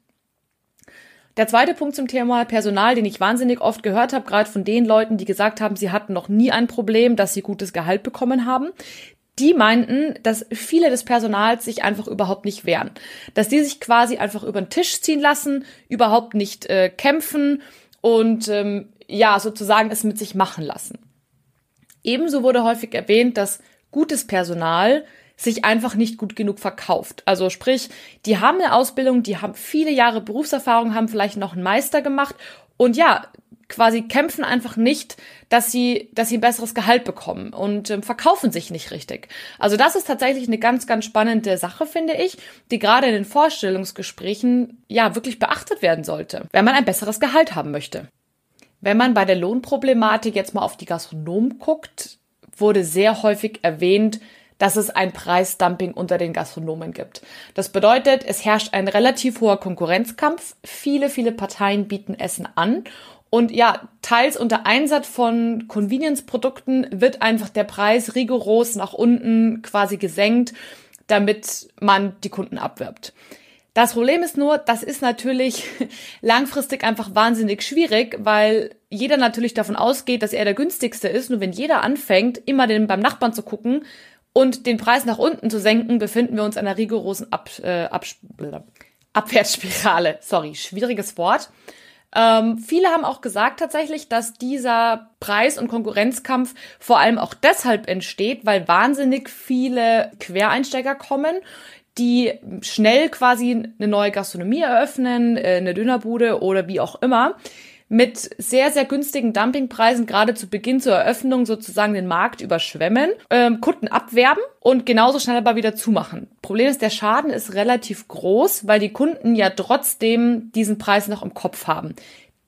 Der zweite Punkt zum Thema Personal, den ich wahnsinnig oft gehört habe, gerade von den Leuten, die gesagt haben, sie hatten noch nie ein Problem, dass sie gutes Gehalt bekommen haben. Die meinten, dass viele des Personals sich einfach überhaupt nicht wehren. Dass die sich quasi einfach über den Tisch ziehen lassen, überhaupt nicht äh, kämpfen und ähm, ja, sozusagen es mit sich machen lassen. Ebenso wurde häufig erwähnt, dass gutes Personal sich einfach nicht gut genug verkauft. Also sprich, die haben eine Ausbildung, die haben viele Jahre Berufserfahrung, haben vielleicht noch einen Meister gemacht und ja, quasi kämpfen einfach nicht, dass sie, dass sie ein besseres Gehalt bekommen und ähm, verkaufen sich nicht richtig. Also das ist tatsächlich eine ganz, ganz spannende Sache, finde ich, die gerade in den Vorstellungsgesprächen ja wirklich beachtet werden sollte, wenn man ein besseres Gehalt haben möchte. Wenn man bei der Lohnproblematik jetzt mal auf die Gastronomen guckt, wurde sehr häufig erwähnt, dass es ein Preisdumping unter den Gastronomen gibt. Das bedeutet, es herrscht ein relativ hoher Konkurrenzkampf. Viele, viele Parteien bieten Essen an. Und ja, teils unter Einsatz von Convenience-Produkten wird einfach der Preis rigoros nach unten quasi gesenkt, damit man die Kunden abwirbt. Das Problem ist nur, das ist natürlich (laughs) langfristig einfach wahnsinnig schwierig, weil jeder natürlich davon ausgeht, dass er der günstigste ist. Nur wenn jeder anfängt, immer den beim Nachbarn zu gucken und den Preis nach unten zu senken, befinden wir uns in einer rigorosen Ab, äh, Ab, Abwärtsspirale. Sorry, schwieriges Wort. Ähm, viele haben auch gesagt tatsächlich, dass dieser Preis- und Konkurrenzkampf vor allem auch deshalb entsteht, weil wahnsinnig viele Quereinsteiger kommen, die schnell quasi eine neue Gastronomie eröffnen, äh, eine Dönerbude oder wie auch immer, mit sehr, sehr günstigen Dumpingpreisen gerade zu Beginn zur Eröffnung sozusagen den Markt überschwemmen, ähm, Kunden abwerben und genauso schnell aber wieder zumachen. Problem ist, der Schaden ist relativ groß, weil die Kunden ja trotzdem diesen Preis noch im Kopf haben.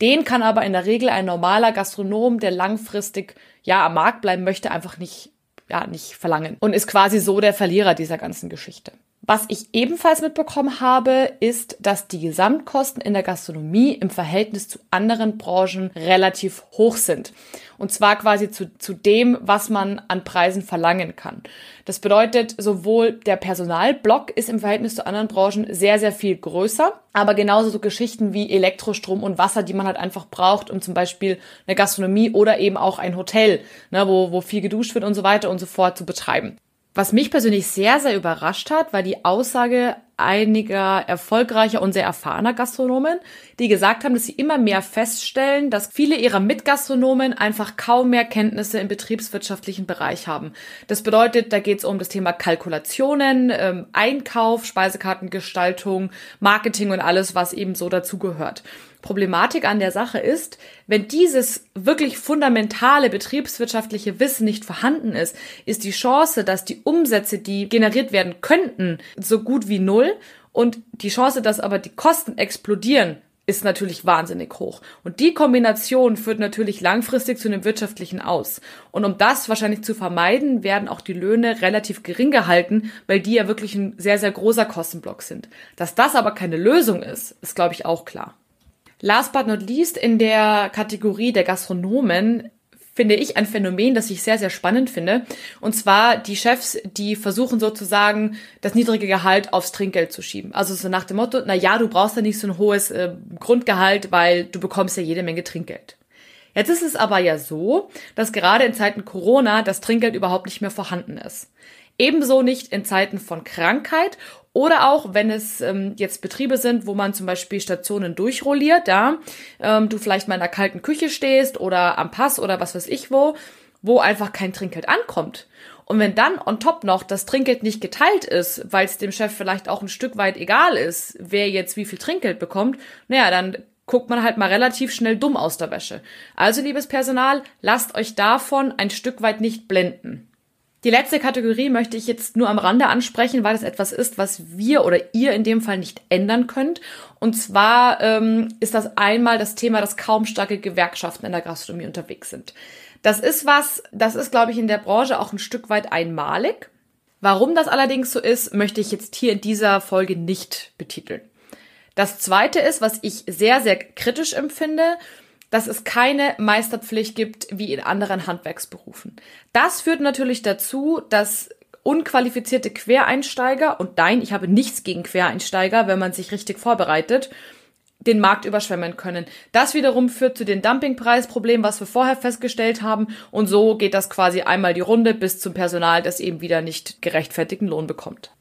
Den kann aber in der Regel ein normaler Gastronom, der langfristig ja am Markt bleiben möchte, einfach nicht ja, nicht verlangen und ist quasi so der Verlierer dieser ganzen Geschichte. Was ich ebenfalls mitbekommen habe, ist, dass die Gesamtkosten in der Gastronomie im Verhältnis zu anderen Branchen relativ hoch sind. Und zwar quasi zu, zu dem, was man an Preisen verlangen kann. Das bedeutet, sowohl der Personalblock ist im Verhältnis zu anderen Branchen sehr, sehr viel größer, aber genauso so Geschichten wie Elektrostrom und Wasser, die man halt einfach braucht, um zum Beispiel eine Gastronomie oder eben auch ein Hotel, ne, wo, wo viel geduscht wird und so weiter und so fort zu betreiben. Was mich persönlich sehr, sehr überrascht hat, war die Aussage einiger erfolgreicher und sehr erfahrener Gastronomen, die gesagt haben, dass sie immer mehr feststellen, dass viele ihrer Mitgastronomen einfach kaum mehr Kenntnisse im betriebswirtschaftlichen Bereich haben. Das bedeutet, da geht es um das Thema Kalkulationen, ähm, Einkauf, Speisekartengestaltung, Marketing und alles, was eben so dazugehört. Problematik an der Sache ist, wenn dieses wirklich fundamentale betriebswirtschaftliche Wissen nicht vorhanden ist, ist die Chance, dass die Umsätze, die generiert werden könnten, so gut wie null und die Chance, dass aber die Kosten explodieren, ist natürlich wahnsinnig hoch. Und die Kombination führt natürlich langfristig zu einem wirtschaftlichen Aus. Und um das wahrscheinlich zu vermeiden, werden auch die Löhne relativ gering gehalten, weil die ja wirklich ein sehr, sehr großer Kostenblock sind. Dass das aber keine Lösung ist, ist, glaube ich, auch klar. Last but not least in der Kategorie der Gastronomen finde ich ein Phänomen, das ich sehr, sehr spannend finde. Und zwar die Chefs, die versuchen sozusagen das niedrige Gehalt aufs Trinkgeld zu schieben. Also so nach dem Motto, na ja, du brauchst ja nicht so ein hohes äh, Grundgehalt, weil du bekommst ja jede Menge Trinkgeld. Jetzt ist es aber ja so, dass gerade in Zeiten Corona das Trinkgeld überhaupt nicht mehr vorhanden ist. Ebenso nicht in Zeiten von Krankheit oder auch, wenn es ähm, jetzt Betriebe sind, wo man zum Beispiel Stationen durchrolliert, da ähm, du vielleicht mal in der kalten Küche stehst oder am Pass oder was weiß ich wo, wo einfach kein Trinkgeld ankommt. Und wenn dann on top noch das Trinkgeld nicht geteilt ist, weil es dem Chef vielleicht auch ein Stück weit egal ist, wer jetzt wie viel Trinkgeld bekommt, naja, dann guckt man halt mal relativ schnell dumm aus der Wäsche. Also, liebes Personal, lasst euch davon ein Stück weit nicht blenden. Die letzte Kategorie möchte ich jetzt nur am Rande ansprechen, weil es etwas ist, was wir oder ihr in dem Fall nicht ändern könnt. Und zwar ähm, ist das einmal das Thema, dass kaum starke Gewerkschaften in der Gastronomie unterwegs sind. Das ist was, das ist, glaube ich, in der Branche auch ein Stück weit einmalig. Warum das allerdings so ist, möchte ich jetzt hier in dieser Folge nicht betiteln. Das zweite ist, was ich sehr, sehr kritisch empfinde, dass es keine Meisterpflicht gibt wie in anderen Handwerksberufen. Das führt natürlich dazu, dass unqualifizierte Quereinsteiger, und nein, ich habe nichts gegen Quereinsteiger, wenn man sich richtig vorbereitet, den Markt überschwemmen können. Das wiederum führt zu den Dumpingpreisproblemen, was wir vorher festgestellt haben. Und so geht das quasi einmal die Runde bis zum Personal, das eben wieder nicht gerechtfertigten Lohn bekommt.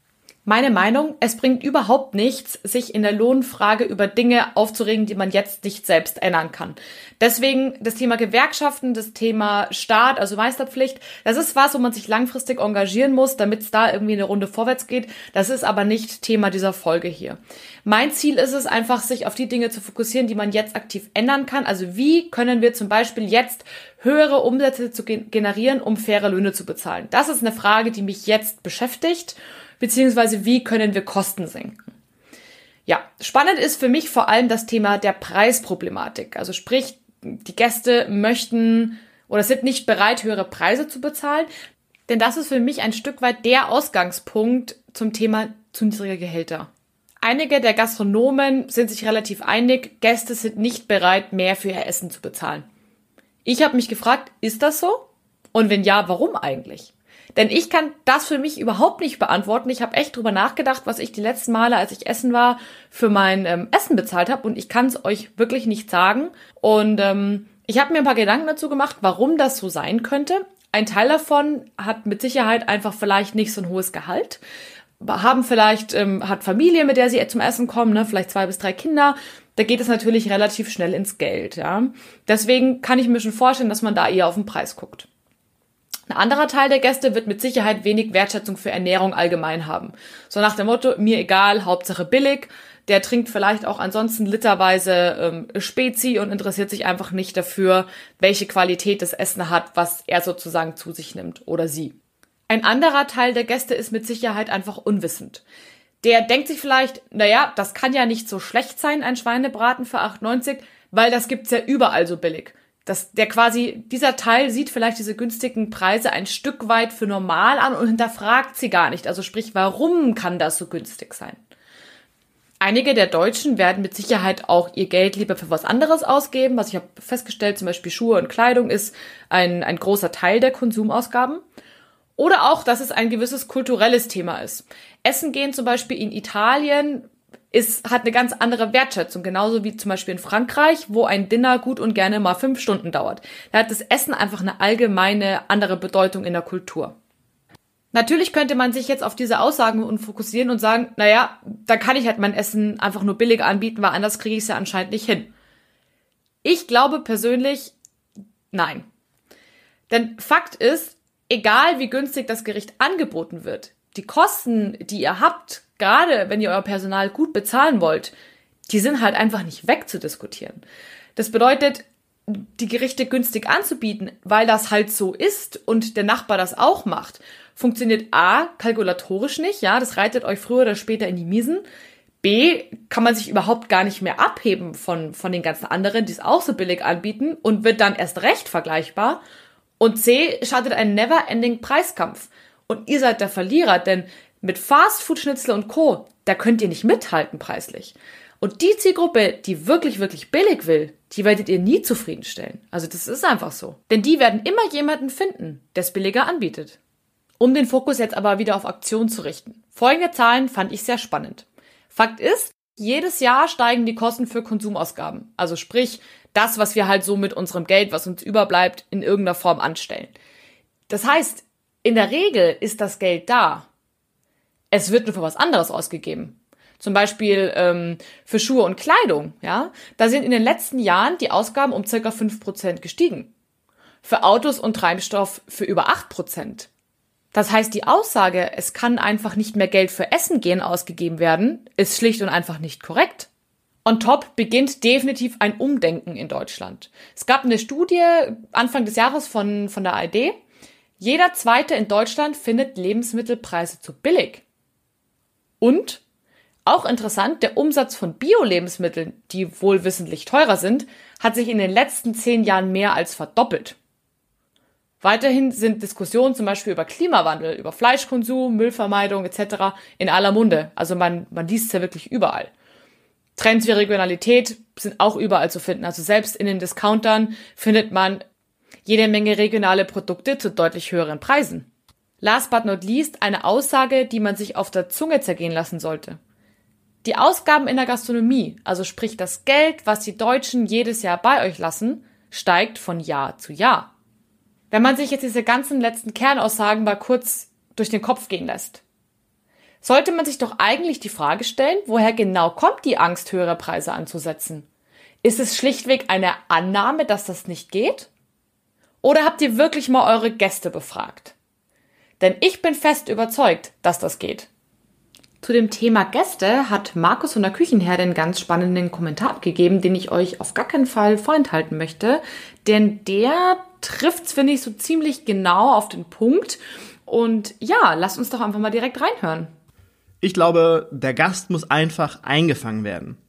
Meine Meinung, es bringt überhaupt nichts, sich in der Lohnfrage über Dinge aufzuregen, die man jetzt nicht selbst ändern kann. Deswegen das Thema Gewerkschaften, das Thema Staat, also Meisterpflicht, das ist was, wo man sich langfristig engagieren muss, damit es da irgendwie eine Runde vorwärts geht. Das ist aber nicht Thema dieser Folge hier. Mein Ziel ist es einfach, sich auf die Dinge zu fokussieren, die man jetzt aktiv ändern kann. Also wie können wir zum Beispiel jetzt höhere Umsätze zu generieren, um faire Löhne zu bezahlen? Das ist eine Frage, die mich jetzt beschäftigt beziehungsweise wie können wir Kosten senken. Ja, spannend ist für mich vor allem das Thema der Preisproblematik. Also sprich, die Gäste möchten oder sind nicht bereit, höhere Preise zu bezahlen. Denn das ist für mich ein Stück weit der Ausgangspunkt zum Thema zu niedrige Gehälter. Einige der Gastronomen sind sich relativ einig, Gäste sind nicht bereit, mehr für ihr Essen zu bezahlen. Ich habe mich gefragt, ist das so? Und wenn ja, warum eigentlich? Denn ich kann das für mich überhaupt nicht beantworten. Ich habe echt drüber nachgedacht, was ich die letzten Male, als ich essen war, für mein ähm, Essen bezahlt habe. Und ich kann es euch wirklich nicht sagen. Und ähm, Ich habe mir ein paar Gedanken dazu gemacht, warum das so sein könnte. Ein Teil davon hat mit Sicherheit einfach vielleicht nicht so ein hohes Gehalt. Haben vielleicht, ähm, hat Familie, mit der sie zum Essen kommen, ne? vielleicht zwei bis drei Kinder. Da geht es natürlich relativ schnell ins Geld, ja. Deswegen kann ich mir schon vorstellen, dass man da eher auf den Preis guckt. Ein anderer Teil der Gäste wird mit Sicherheit wenig Wertschätzung für Ernährung allgemein haben. So nach dem Motto, mir egal, Hauptsache billig. Der trinkt vielleicht auch ansonsten literweise ähm, Spezi und interessiert sich einfach nicht dafür, welche Qualität das Essen hat, was er sozusagen zu sich nimmt oder sie. Ein anderer Teil der Gäste ist mit Sicherheit einfach unwissend. Der denkt sich vielleicht, naja, das kann ja nicht so schlecht sein, ein Schweinebraten für 8,90, weil das gibt's ja überall so billig dass der quasi, dieser Teil sieht vielleicht diese günstigen Preise ein Stück weit für normal an und hinterfragt sie gar nicht. Also sprich, warum kann das so günstig sein? Einige der Deutschen werden mit Sicherheit auch ihr Geld lieber für was anderes ausgeben. Was ich habe festgestellt, zum Beispiel Schuhe und Kleidung ist ein, ein großer Teil der Konsumausgaben. Oder auch, dass es ein gewisses kulturelles Thema ist. Essen gehen zum Beispiel in Italien ist, hat eine ganz andere Wertschätzung, genauso wie zum Beispiel in Frankreich, wo ein Dinner gut und gerne mal fünf Stunden dauert. Da hat das Essen einfach eine allgemeine andere Bedeutung in der Kultur. Natürlich könnte man sich jetzt auf diese Aussagen fokussieren und sagen, naja, da kann ich halt mein Essen einfach nur billig anbieten, weil anders kriege ich es ja anscheinend nicht hin. Ich glaube persönlich, nein. Denn Fakt ist, egal wie günstig das Gericht angeboten wird, die Kosten, die ihr habt, gerade wenn ihr euer Personal gut bezahlen wollt, die sind halt einfach nicht wegzudiskutieren. Das bedeutet, die Gerichte günstig anzubieten, weil das halt so ist und der Nachbar das auch macht, funktioniert A, kalkulatorisch nicht, ja, das reitet euch früher oder später in die Miesen. B, kann man sich überhaupt gar nicht mehr abheben von, von den ganzen anderen, die es auch so billig anbieten und wird dann erst recht vergleichbar. Und C, startet ein never-ending Preiskampf. Und ihr seid der Verlierer, denn mit Fastfood, Schnitzel und Co., da könnt ihr nicht mithalten preislich. Und die Zielgruppe, die wirklich, wirklich billig will, die werdet ihr nie zufriedenstellen. Also das ist einfach so. Denn die werden immer jemanden finden, der es billiger anbietet. Um den Fokus jetzt aber wieder auf Aktion zu richten. Folgende Zahlen fand ich sehr spannend. Fakt ist, jedes Jahr steigen die Kosten für Konsumausgaben. Also sprich, das, was wir halt so mit unserem Geld, was uns überbleibt, in irgendeiner Form anstellen. Das heißt, in der Regel ist das Geld da es wird nur für was anderes ausgegeben. Zum Beispiel ähm, für Schuhe und Kleidung, ja. Da sind in den letzten Jahren die Ausgaben um circa fünf Prozent gestiegen. Für Autos und Treibstoff für über acht Prozent. Das heißt, die Aussage, es kann einfach nicht mehr Geld für Essen gehen ausgegeben werden, ist schlicht und einfach nicht korrekt. On top beginnt definitiv ein Umdenken in Deutschland. Es gab eine Studie Anfang des Jahres von, von der ARD. Jeder Zweite in Deutschland findet Lebensmittelpreise zu billig. Und auch interessant, der Umsatz von Bio-Lebensmitteln, die wohl wissentlich teurer sind, hat sich in den letzten zehn Jahren mehr als verdoppelt. Weiterhin sind Diskussionen zum Beispiel über Klimawandel, über Fleischkonsum, Müllvermeidung etc. in aller Munde. Also man, man liest es ja wirklich überall. Trends wie Regionalität sind auch überall zu finden. Also selbst in den Discountern findet man jede Menge regionale Produkte zu deutlich höheren Preisen. Last but not least eine Aussage, die man sich auf der Zunge zergehen lassen sollte. Die Ausgaben in der Gastronomie, also sprich das Geld, was die Deutschen jedes Jahr bei euch lassen, steigt von Jahr zu Jahr. Wenn man sich jetzt diese ganzen letzten Kernaussagen mal kurz durch den Kopf gehen lässt, sollte man sich doch eigentlich die Frage stellen, woher genau kommt die Angst, höhere Preise anzusetzen? Ist es schlichtweg eine Annahme, dass das nicht geht? Oder habt ihr wirklich mal eure Gäste befragt? Denn ich bin fest überzeugt, dass das geht. Zu dem Thema Gäste hat Markus von der Küchenherde einen ganz spannenden Kommentar abgegeben, den ich euch auf gar keinen Fall vorenthalten möchte. Denn der trifft's, finde ich, so ziemlich genau auf den Punkt. Und ja, lasst uns doch einfach mal direkt reinhören. Ich glaube, der Gast muss einfach eingefangen werden.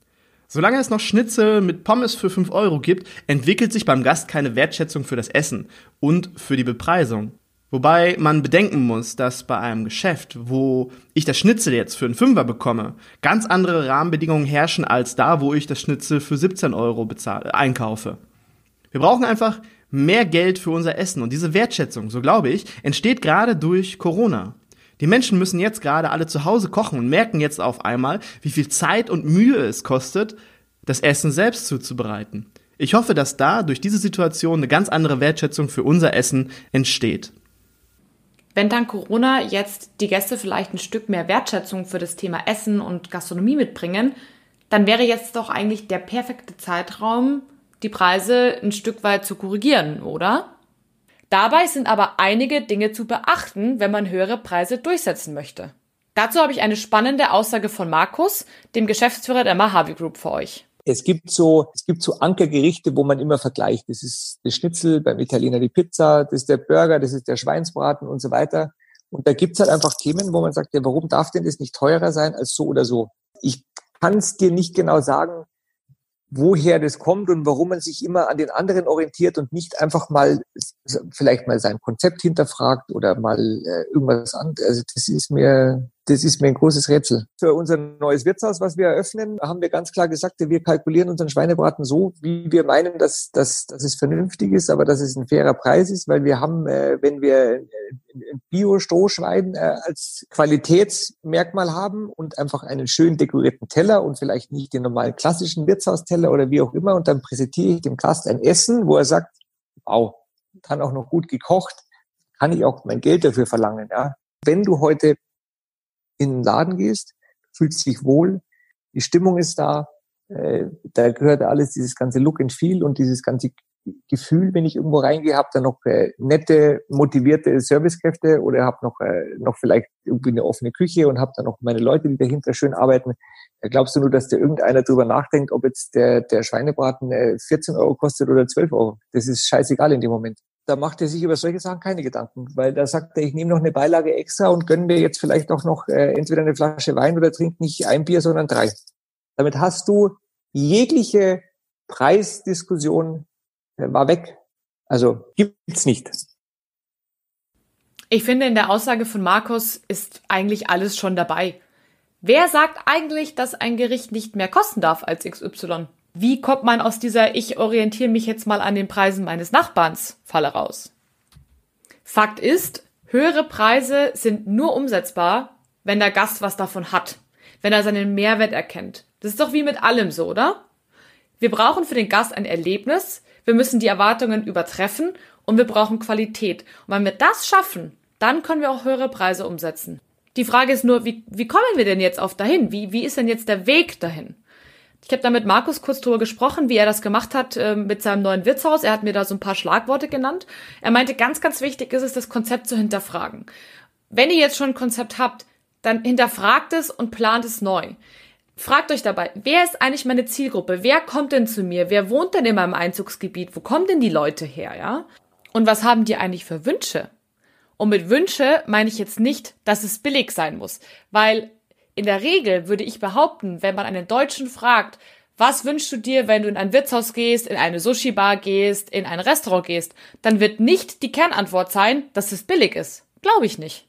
Solange es noch Schnitzel mit Pommes für 5 Euro gibt, entwickelt sich beim Gast keine Wertschätzung für das Essen und für die Bepreisung. Wobei man bedenken muss, dass bei einem Geschäft, wo ich das Schnitzel jetzt für einen Fünfer bekomme, ganz andere Rahmenbedingungen herrschen als da, wo ich das Schnitzel für 17 Euro bezahle, einkaufe. Wir brauchen einfach mehr Geld für unser Essen und diese Wertschätzung, so glaube ich, entsteht gerade durch Corona. Die Menschen müssen jetzt gerade alle zu Hause kochen und merken jetzt auf einmal, wie viel Zeit und Mühe es kostet, das Essen selbst zuzubereiten. Ich hoffe, dass da durch diese Situation eine ganz andere Wertschätzung für unser Essen entsteht. Wenn dank Corona jetzt die Gäste vielleicht ein Stück mehr Wertschätzung für das Thema Essen und Gastronomie mitbringen, dann wäre jetzt doch eigentlich der perfekte Zeitraum, die Preise ein Stück weit zu korrigieren, oder? Dabei sind aber einige Dinge zu beachten, wenn man höhere Preise durchsetzen möchte. Dazu habe ich eine spannende Aussage von Markus, dem Geschäftsführer der Mahavi Group für euch. Es gibt so, es gibt so Ankergerichte, wo man immer vergleicht. Das ist das Schnitzel, beim Italiener die Pizza, das ist der Burger, das ist der Schweinsbraten und so weiter. Und da gibt's halt einfach Themen, wo man sagt, ja, warum darf denn das nicht teurer sein als so oder so? Ich kann es dir nicht genau sagen, woher das kommt und warum man sich immer an den anderen orientiert und nicht einfach mal vielleicht mal sein Konzept hinterfragt oder mal äh, irgendwas anderes. Also das ist mir das ist mir ein großes Rätsel. Für unser neues Wirtshaus, was wir eröffnen, haben wir ganz klar gesagt, wir kalkulieren unseren Schweinebraten so, wie wir meinen, dass, dass, dass es vernünftig ist, aber dass es ein fairer Preis ist, weil wir haben, äh, wenn wir ein Bio-Strohschwein äh, als Qualitätsmerkmal haben und einfach einen schön dekorierten Teller und vielleicht nicht den normalen klassischen Wirtshausteller oder wie auch immer, und dann präsentiere ich dem Gast ein Essen, wo er sagt, wow, kann auch noch gut gekocht, kann ich auch mein Geld dafür verlangen. Ja. Wenn du heute in den Laden gehst, fühlst dich wohl, die Stimmung ist da, äh, da gehört alles dieses ganze Look and Feel und dieses ganze Gefühl, wenn ich irgendwo reingehe, habe dann noch äh, nette, motivierte Servicekräfte oder habe noch äh, noch vielleicht irgendwie eine offene Küche und habe dann noch meine Leute, die dahinter schön arbeiten. Da glaubst du nur, dass da irgendeiner drüber nachdenkt, ob jetzt der der Schweinebraten äh, 14 Euro kostet oder 12 Euro? Das ist scheißegal in dem Moment da macht er sich über solche Sachen keine Gedanken, weil da sagt er, ich nehme noch eine Beilage extra und gönne mir jetzt vielleicht auch noch äh, entweder eine Flasche Wein oder trinke nicht ein Bier, sondern drei. Damit hast du jegliche Preisdiskussion äh, war weg. Also gibt's nicht. Ich finde, in der Aussage von Markus ist eigentlich alles schon dabei. Wer sagt eigentlich, dass ein Gericht nicht mehr kosten darf als XY? Wie kommt man aus dieser Ich orientiere mich jetzt mal an den Preisen meines Nachbarns Falle raus? Fakt ist, höhere Preise sind nur umsetzbar, wenn der Gast was davon hat, wenn er seinen Mehrwert erkennt. Das ist doch wie mit allem so, oder? Wir brauchen für den Gast ein Erlebnis, wir müssen die Erwartungen übertreffen und wir brauchen Qualität. Und wenn wir das schaffen, dann können wir auch höhere Preise umsetzen. Die Frage ist nur, wie, wie kommen wir denn jetzt auf dahin? Wie, wie ist denn jetzt der Weg dahin? Ich habe da mit Markus kurz drüber gesprochen, wie er das gemacht hat äh, mit seinem neuen Wirtshaus. Er hat mir da so ein paar Schlagworte genannt. Er meinte, ganz, ganz wichtig ist es, das Konzept zu hinterfragen. Wenn ihr jetzt schon ein Konzept habt, dann hinterfragt es und plant es neu. Fragt euch dabei, wer ist eigentlich meine Zielgruppe? Wer kommt denn zu mir? Wer wohnt denn in meinem Einzugsgebiet? Wo kommen denn die Leute her, ja? Und was haben die eigentlich für Wünsche? Und mit Wünsche meine ich jetzt nicht, dass es billig sein muss, weil in der Regel würde ich behaupten, wenn man einen Deutschen fragt, was wünschst du dir, wenn du in ein Wirtshaus gehst, in eine Sushi-Bar gehst, in ein Restaurant gehst, dann wird nicht die Kernantwort sein, dass es billig ist. Glaube ich nicht.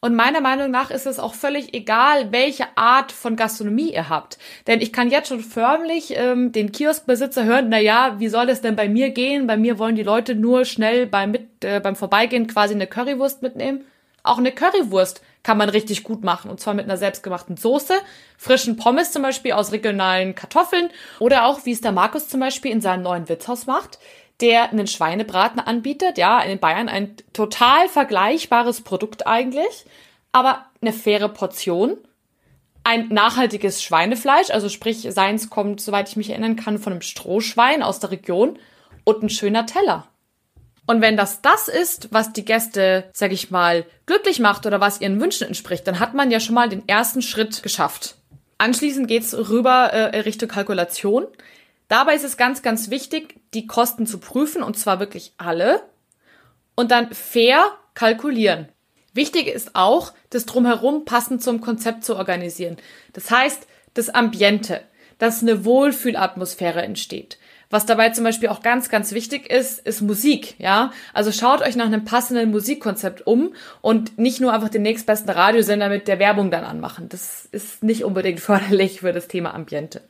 Und meiner Meinung nach ist es auch völlig egal, welche Art von Gastronomie ihr habt. Denn ich kann jetzt schon förmlich ähm, den Kioskbesitzer hören, na ja, wie soll es denn bei mir gehen? Bei mir wollen die Leute nur schnell beim, mit, äh, beim Vorbeigehen quasi eine Currywurst mitnehmen. Auch eine Currywurst kann man richtig gut machen. Und zwar mit einer selbstgemachten Soße, frischen Pommes zum Beispiel aus regionalen Kartoffeln oder auch, wie es der Markus zum Beispiel in seinem neuen Wirtshaus macht, der einen Schweinebraten anbietet. Ja, in Bayern ein total vergleichbares Produkt eigentlich, aber eine faire Portion. Ein nachhaltiges Schweinefleisch, also sprich, seins kommt, soweit ich mich erinnern kann, von einem Strohschwein aus der Region und ein schöner Teller. Und wenn das das ist, was die Gäste, sag ich mal, glücklich macht oder was ihren Wünschen entspricht, dann hat man ja schon mal den ersten Schritt geschafft. Anschließend geht's rüber äh, Richtung Kalkulation. Dabei ist es ganz, ganz wichtig, die Kosten zu prüfen, und zwar wirklich alle, und dann fair kalkulieren. Wichtig ist auch, das drumherum passend zum Konzept zu organisieren. Das heißt, das Ambiente, dass eine Wohlfühlatmosphäre entsteht. Was dabei zum Beispiel auch ganz, ganz wichtig ist, ist Musik, ja. Also schaut euch nach einem passenden Musikkonzept um und nicht nur einfach den nächstbesten Radiosender mit der Werbung dann anmachen. Das ist nicht unbedingt (laughs) förderlich für das Thema Ambiente.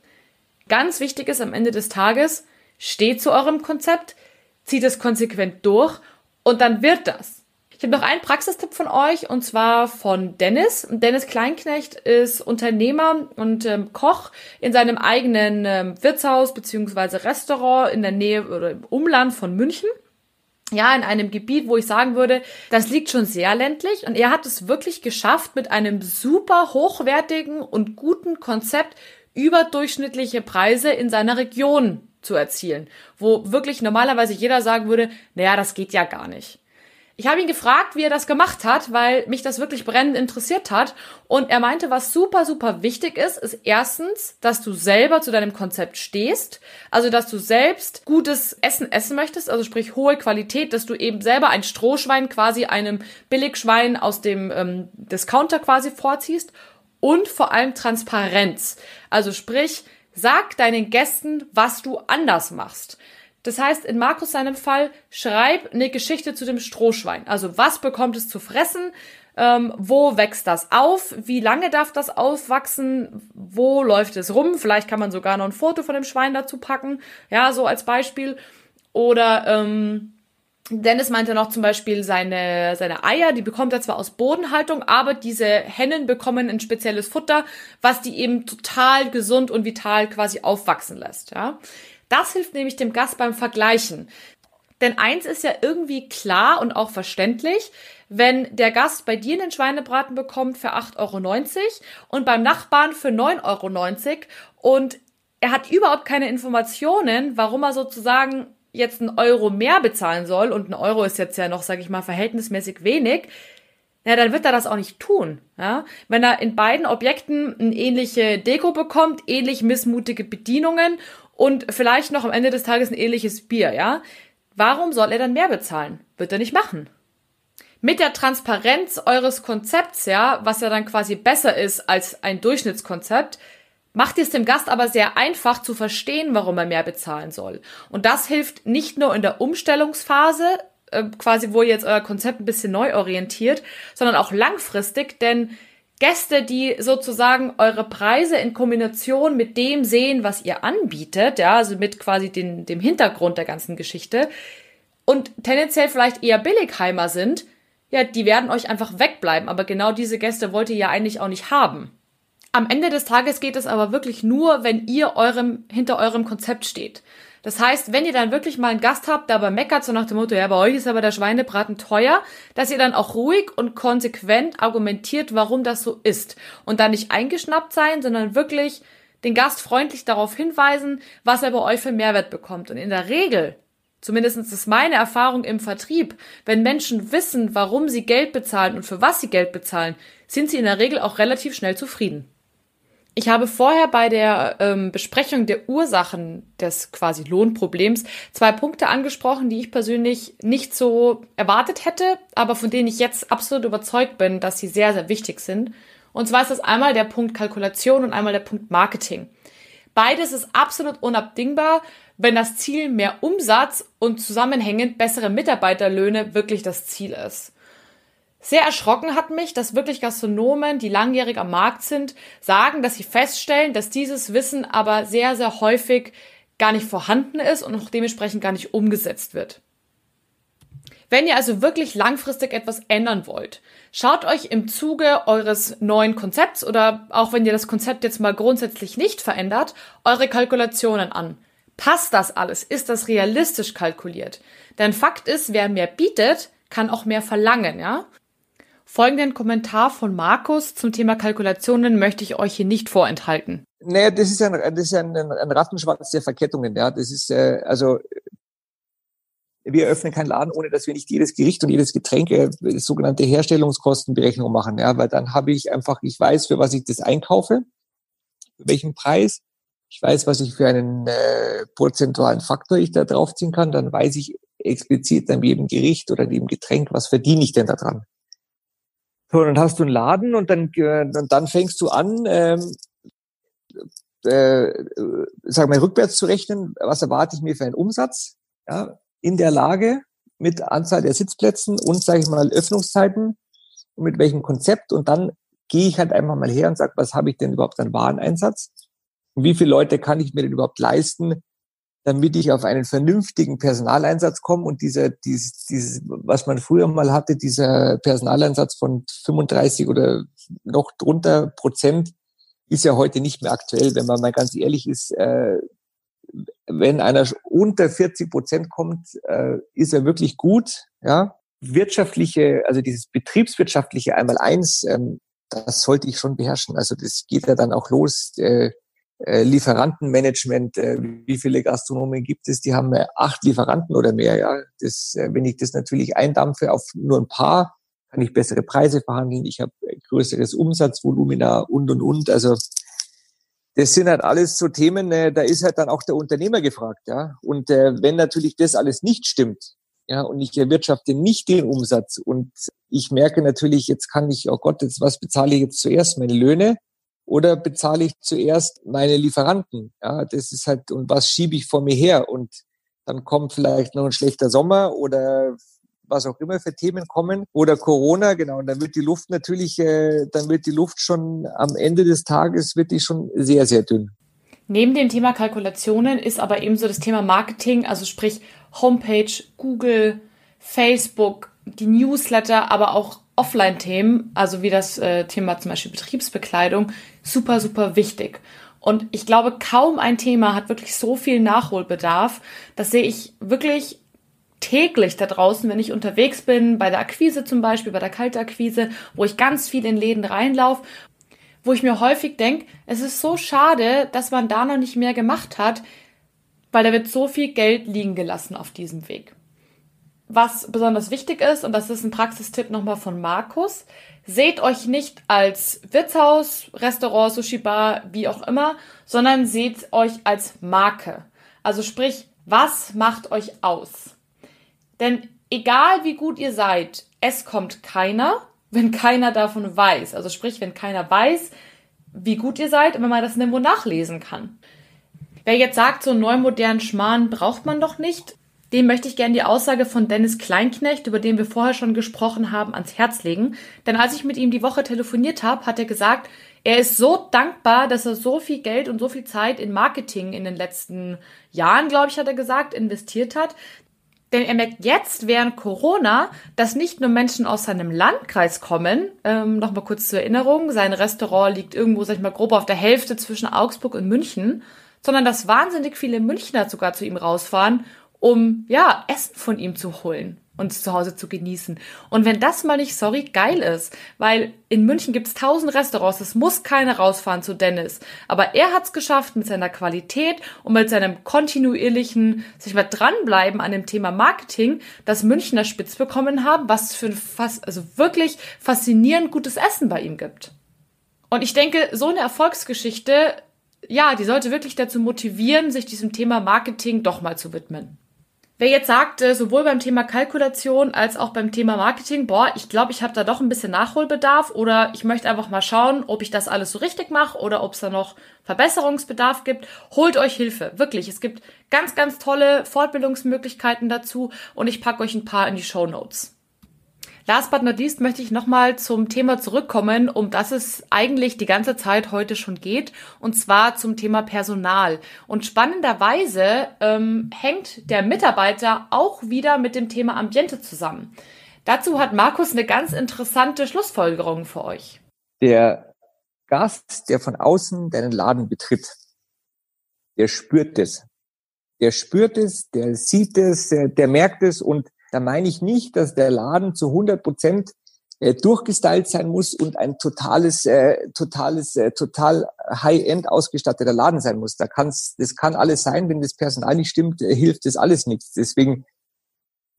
Ganz wichtig ist am Ende des Tages, steht zu eurem Konzept, zieht es konsequent durch und dann wird das. Ich habe noch einen Praxistipp von euch und zwar von Dennis. Dennis Kleinknecht ist Unternehmer und ähm, Koch in seinem eigenen ähm, Wirtshaus beziehungsweise Restaurant in der Nähe oder im Umland von München ja, in einem Gebiet, wo ich sagen würde, das liegt schon sehr ländlich und er hat es wirklich geschafft, mit einem super hochwertigen und guten Konzept überdurchschnittliche Preise in seiner Region zu erzielen, wo wirklich normalerweise jeder sagen würde, naja, das geht ja gar nicht. Ich habe ihn gefragt, wie er das gemacht hat, weil mich das wirklich brennend interessiert hat. Und er meinte, was super, super wichtig ist, ist erstens, dass du selber zu deinem Konzept stehst. Also, dass du selbst gutes Essen essen möchtest, also sprich hohe Qualität, dass du eben selber ein Strohschwein quasi einem Billigschwein aus dem ähm, Discounter quasi vorziehst. Und vor allem Transparenz. Also sprich, sag deinen Gästen, was du anders machst. Das heißt, in Markus seinem Fall, schreib eine Geschichte zu dem Strohschwein. Also was bekommt es zu fressen? Ähm, wo wächst das auf? Wie lange darf das aufwachsen? Wo läuft es rum? Vielleicht kann man sogar noch ein Foto von dem Schwein dazu packen. Ja, so als Beispiel. Oder ähm, Dennis meinte noch zum Beispiel seine, seine Eier, die bekommt er zwar aus Bodenhaltung, aber diese Hennen bekommen ein spezielles Futter, was die eben total gesund und vital quasi aufwachsen lässt. Ja. Das hilft nämlich dem Gast beim Vergleichen. Denn eins ist ja irgendwie klar und auch verständlich, wenn der Gast bei dir einen Schweinebraten bekommt für 8,90 Euro und beim Nachbarn für 9,90 Euro und er hat überhaupt keine Informationen, warum er sozusagen jetzt einen Euro mehr bezahlen soll und ein Euro ist jetzt ja noch, sage ich mal, verhältnismäßig wenig, na, dann wird er das auch nicht tun. Ja? Wenn er in beiden Objekten eine ähnliche Deko bekommt, ähnlich missmutige Bedienungen und vielleicht noch am Ende des Tages ein ähnliches Bier, ja? Warum soll er dann mehr bezahlen? Wird er nicht machen. Mit der Transparenz eures Konzepts, ja, was ja dann quasi besser ist als ein Durchschnittskonzept, macht es dem Gast aber sehr einfach zu verstehen, warum er mehr bezahlen soll. Und das hilft nicht nur in der Umstellungsphase, äh, quasi wo ihr jetzt euer Konzept ein bisschen neu orientiert, sondern auch langfristig, denn Gäste, die sozusagen eure Preise in Kombination mit dem sehen, was ihr anbietet, ja, also mit quasi den, dem Hintergrund der ganzen Geschichte und tendenziell vielleicht eher Billigheimer sind, ja, die werden euch einfach wegbleiben. Aber genau diese Gäste wollt ihr ja eigentlich auch nicht haben. Am Ende des Tages geht es aber wirklich nur, wenn ihr eurem, hinter eurem Konzept steht. Das heißt, wenn ihr dann wirklich mal einen Gast habt, der aber meckert, so nach dem Motto, ja, bei euch ist aber der Schweinebraten teuer, dass ihr dann auch ruhig und konsequent argumentiert, warum das so ist. Und dann nicht eingeschnappt sein, sondern wirklich den Gast freundlich darauf hinweisen, was er bei euch für Mehrwert bekommt. Und in der Regel, zumindest ist meine Erfahrung im Vertrieb, wenn Menschen wissen, warum sie Geld bezahlen und für was sie Geld bezahlen, sind sie in der Regel auch relativ schnell zufrieden. Ich habe vorher bei der ähm, Besprechung der Ursachen des quasi Lohnproblems zwei Punkte angesprochen, die ich persönlich nicht so erwartet hätte, aber von denen ich jetzt absolut überzeugt bin, dass sie sehr, sehr wichtig sind. Und zwar ist das einmal der Punkt Kalkulation und einmal der Punkt Marketing. Beides ist absolut unabdingbar, wenn das Ziel mehr Umsatz und zusammenhängend bessere Mitarbeiterlöhne wirklich das Ziel ist. Sehr erschrocken hat mich, dass wirklich Gastronomen, die langjährig am Markt sind, sagen, dass sie feststellen, dass dieses Wissen aber sehr, sehr häufig gar nicht vorhanden ist und auch dementsprechend gar nicht umgesetzt wird. Wenn ihr also wirklich langfristig etwas ändern wollt, schaut euch im Zuge eures neuen Konzepts oder auch wenn ihr das Konzept jetzt mal grundsätzlich nicht verändert, eure Kalkulationen an. Passt das alles? Ist das realistisch kalkuliert? Denn Fakt ist, wer mehr bietet, kann auch mehr verlangen, ja? Folgenden Kommentar von Markus zum Thema Kalkulationen möchte ich euch hier nicht vorenthalten. Naja, das ist ein, das ist ein, ein Rattenschwanz der Verkettungen. Ja, das ist äh, also wir öffnen keinen Laden, ohne dass wir nicht jedes Gericht und jedes Getränk äh, sogenannte Herstellungskostenberechnung machen. Ja, weil dann habe ich einfach, ich weiß, für was ich das einkaufe, welchen Preis. Ich weiß, was ich für einen äh, prozentualen Faktor ich da draufziehen kann. Dann weiß ich explizit an jedem Gericht oder jedem Getränk, was verdiene ich denn da dran. So, dann hast du einen Laden und dann, äh, dann fängst du an, ähm, äh, sag mal, rückwärts zu rechnen, was erwarte ich mir für einen Umsatz, ja, in der Lage mit Anzahl der Sitzplätzen und, sage ich mal, Öffnungszeiten und mit welchem Konzept. Und dann gehe ich halt einfach mal her und sage, was habe ich denn überhaupt an Wareneinsatz? Und wie viele Leute kann ich mir denn überhaupt leisten, damit ich auf einen vernünftigen Personaleinsatz komme und dieser, dieses, dieses, was man früher mal hatte, dieser Personaleinsatz von 35 oder noch drunter Prozent, ist ja heute nicht mehr aktuell, wenn man mal ganz ehrlich ist. Äh, wenn einer unter 40 Prozent kommt, äh, ist er wirklich gut. Ja, wirtschaftliche, also dieses betriebswirtschaftliche einmal eins, ähm, das sollte ich schon beherrschen. Also das geht ja dann auch los. Äh, äh, Lieferantenmanagement, äh, wie viele Gastronomen gibt es? Die haben äh, acht Lieferanten oder mehr. Ja, das, äh, wenn ich das natürlich eindampfe auf nur ein paar, kann ich bessere Preise verhandeln. Ich habe größeres Umsatzvolumina und und und. Also das sind halt alles so Themen. Äh, da ist halt dann auch der Unternehmer gefragt. Ja, und äh, wenn natürlich das alles nicht stimmt, ja, und ich erwirtschafte nicht den Umsatz und ich merke natürlich, jetzt kann ich, oh Gott, jetzt was bezahle ich jetzt zuerst? Meine Löhne oder bezahle ich zuerst meine Lieferanten? Ja, das ist halt, und was schiebe ich vor mir her? Und dann kommt vielleicht noch ein schlechter Sommer oder was auch immer für Themen kommen oder Corona, genau, und dann wird die Luft natürlich, äh, dann wird die Luft schon am Ende des Tages wird die schon sehr, sehr dünn. Neben dem Thema Kalkulationen ist aber ebenso das Thema Marketing, also sprich Homepage, Google, Facebook, die Newsletter, aber auch Offline-Themen, also wie das äh, Thema zum Beispiel Betriebsbekleidung, super, super wichtig. Und ich glaube, kaum ein Thema hat wirklich so viel Nachholbedarf. Das sehe ich wirklich täglich da draußen, wenn ich unterwegs bin, bei der Akquise zum Beispiel, bei der Kaltakquise, wo ich ganz viel in Läden reinlaufe, wo ich mir häufig denke, es ist so schade, dass man da noch nicht mehr gemacht hat, weil da wird so viel Geld liegen gelassen auf diesem Weg. Was besonders wichtig ist, und das ist ein Praxistipp nochmal von Markus, seht euch nicht als Wirtshaus, Restaurant, Sushi Bar, wie auch immer, sondern seht euch als Marke. Also sprich, was macht euch aus? Denn egal wie gut ihr seid, es kommt keiner, wenn keiner davon weiß. Also sprich, wenn keiner weiß, wie gut ihr seid und wenn man das nirgendwo nachlesen kann. Wer jetzt sagt, so einen neuen modernen Schmarrn braucht man doch nicht, dem möchte ich gerne die Aussage von Dennis Kleinknecht, über den wir vorher schon gesprochen haben, ans Herz legen. Denn als ich mit ihm die Woche telefoniert habe, hat er gesagt, er ist so dankbar, dass er so viel Geld und so viel Zeit in Marketing in den letzten Jahren, glaube ich, hat er gesagt, investiert hat. Denn er merkt jetzt während Corona, dass nicht nur Menschen aus seinem Landkreis kommen. Ähm, Nochmal kurz zur Erinnerung. Sein Restaurant liegt irgendwo, sag ich mal, grob auf der Hälfte zwischen Augsburg und München. Sondern dass wahnsinnig viele Münchner sogar zu ihm rausfahren um ja Essen von ihm zu holen und zu Hause zu genießen. Und wenn das mal nicht, sorry, geil ist, weil in München gibt's tausend Restaurants, es muss keiner rausfahren zu Dennis. Aber er hat's geschafft mit seiner Qualität und mit seinem kontinuierlichen, sich mal dranbleiben an dem Thema Marketing, dass Münchner Spitz bekommen haben, was für ein fast, also wirklich faszinierend gutes Essen bei ihm gibt. Und ich denke, so eine Erfolgsgeschichte, ja, die sollte wirklich dazu motivieren, sich diesem Thema Marketing doch mal zu widmen. Wer jetzt sagt, äh, sowohl beim Thema Kalkulation als auch beim Thema Marketing, boah, ich glaube, ich habe da doch ein bisschen Nachholbedarf oder ich möchte einfach mal schauen, ob ich das alles so richtig mache oder ob es da noch Verbesserungsbedarf gibt, holt euch Hilfe. Wirklich, es gibt ganz, ganz tolle Fortbildungsmöglichkeiten dazu und ich packe euch ein paar in die Show Notes. Last but not least möchte ich nochmal zum Thema zurückkommen, um das es eigentlich die ganze Zeit heute schon geht, und zwar zum Thema Personal. Und spannenderweise ähm, hängt der Mitarbeiter auch wieder mit dem Thema Ambiente zusammen. Dazu hat Markus eine ganz interessante Schlussfolgerung für euch. Der Gast, der von außen deinen Laden betritt, der spürt es. Der spürt es, der sieht es, der, der merkt es und da meine ich nicht, dass der Laden zu 100 Prozent äh, durchgestylt sein muss und ein totales, äh, totales, äh, total High-End ausgestatteter Laden sein muss. Da kann's, das kann alles sein, wenn das Personal nicht stimmt, äh, hilft das alles nichts. Deswegen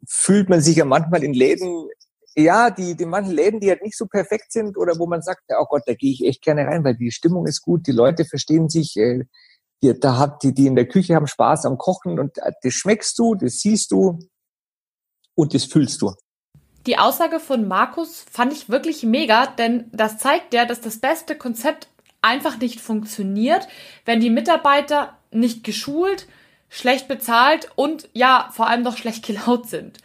fühlt man sich ja manchmal in Läden, ja, die, die manchen Läden, die halt nicht so perfekt sind oder wo man sagt, oh Gott, da gehe ich echt gerne rein, weil die Stimmung ist gut, die Leute verstehen sich, äh, die, da hat die, die in der Küche haben Spaß am Kochen und äh, das schmeckst du, das siehst du, und das fühlst du. Die Aussage von Markus fand ich wirklich mega, denn das zeigt ja, dass das beste Konzept einfach nicht funktioniert, wenn die Mitarbeiter nicht geschult, schlecht bezahlt und ja, vor allem noch schlecht (laughs) gelaunt sind.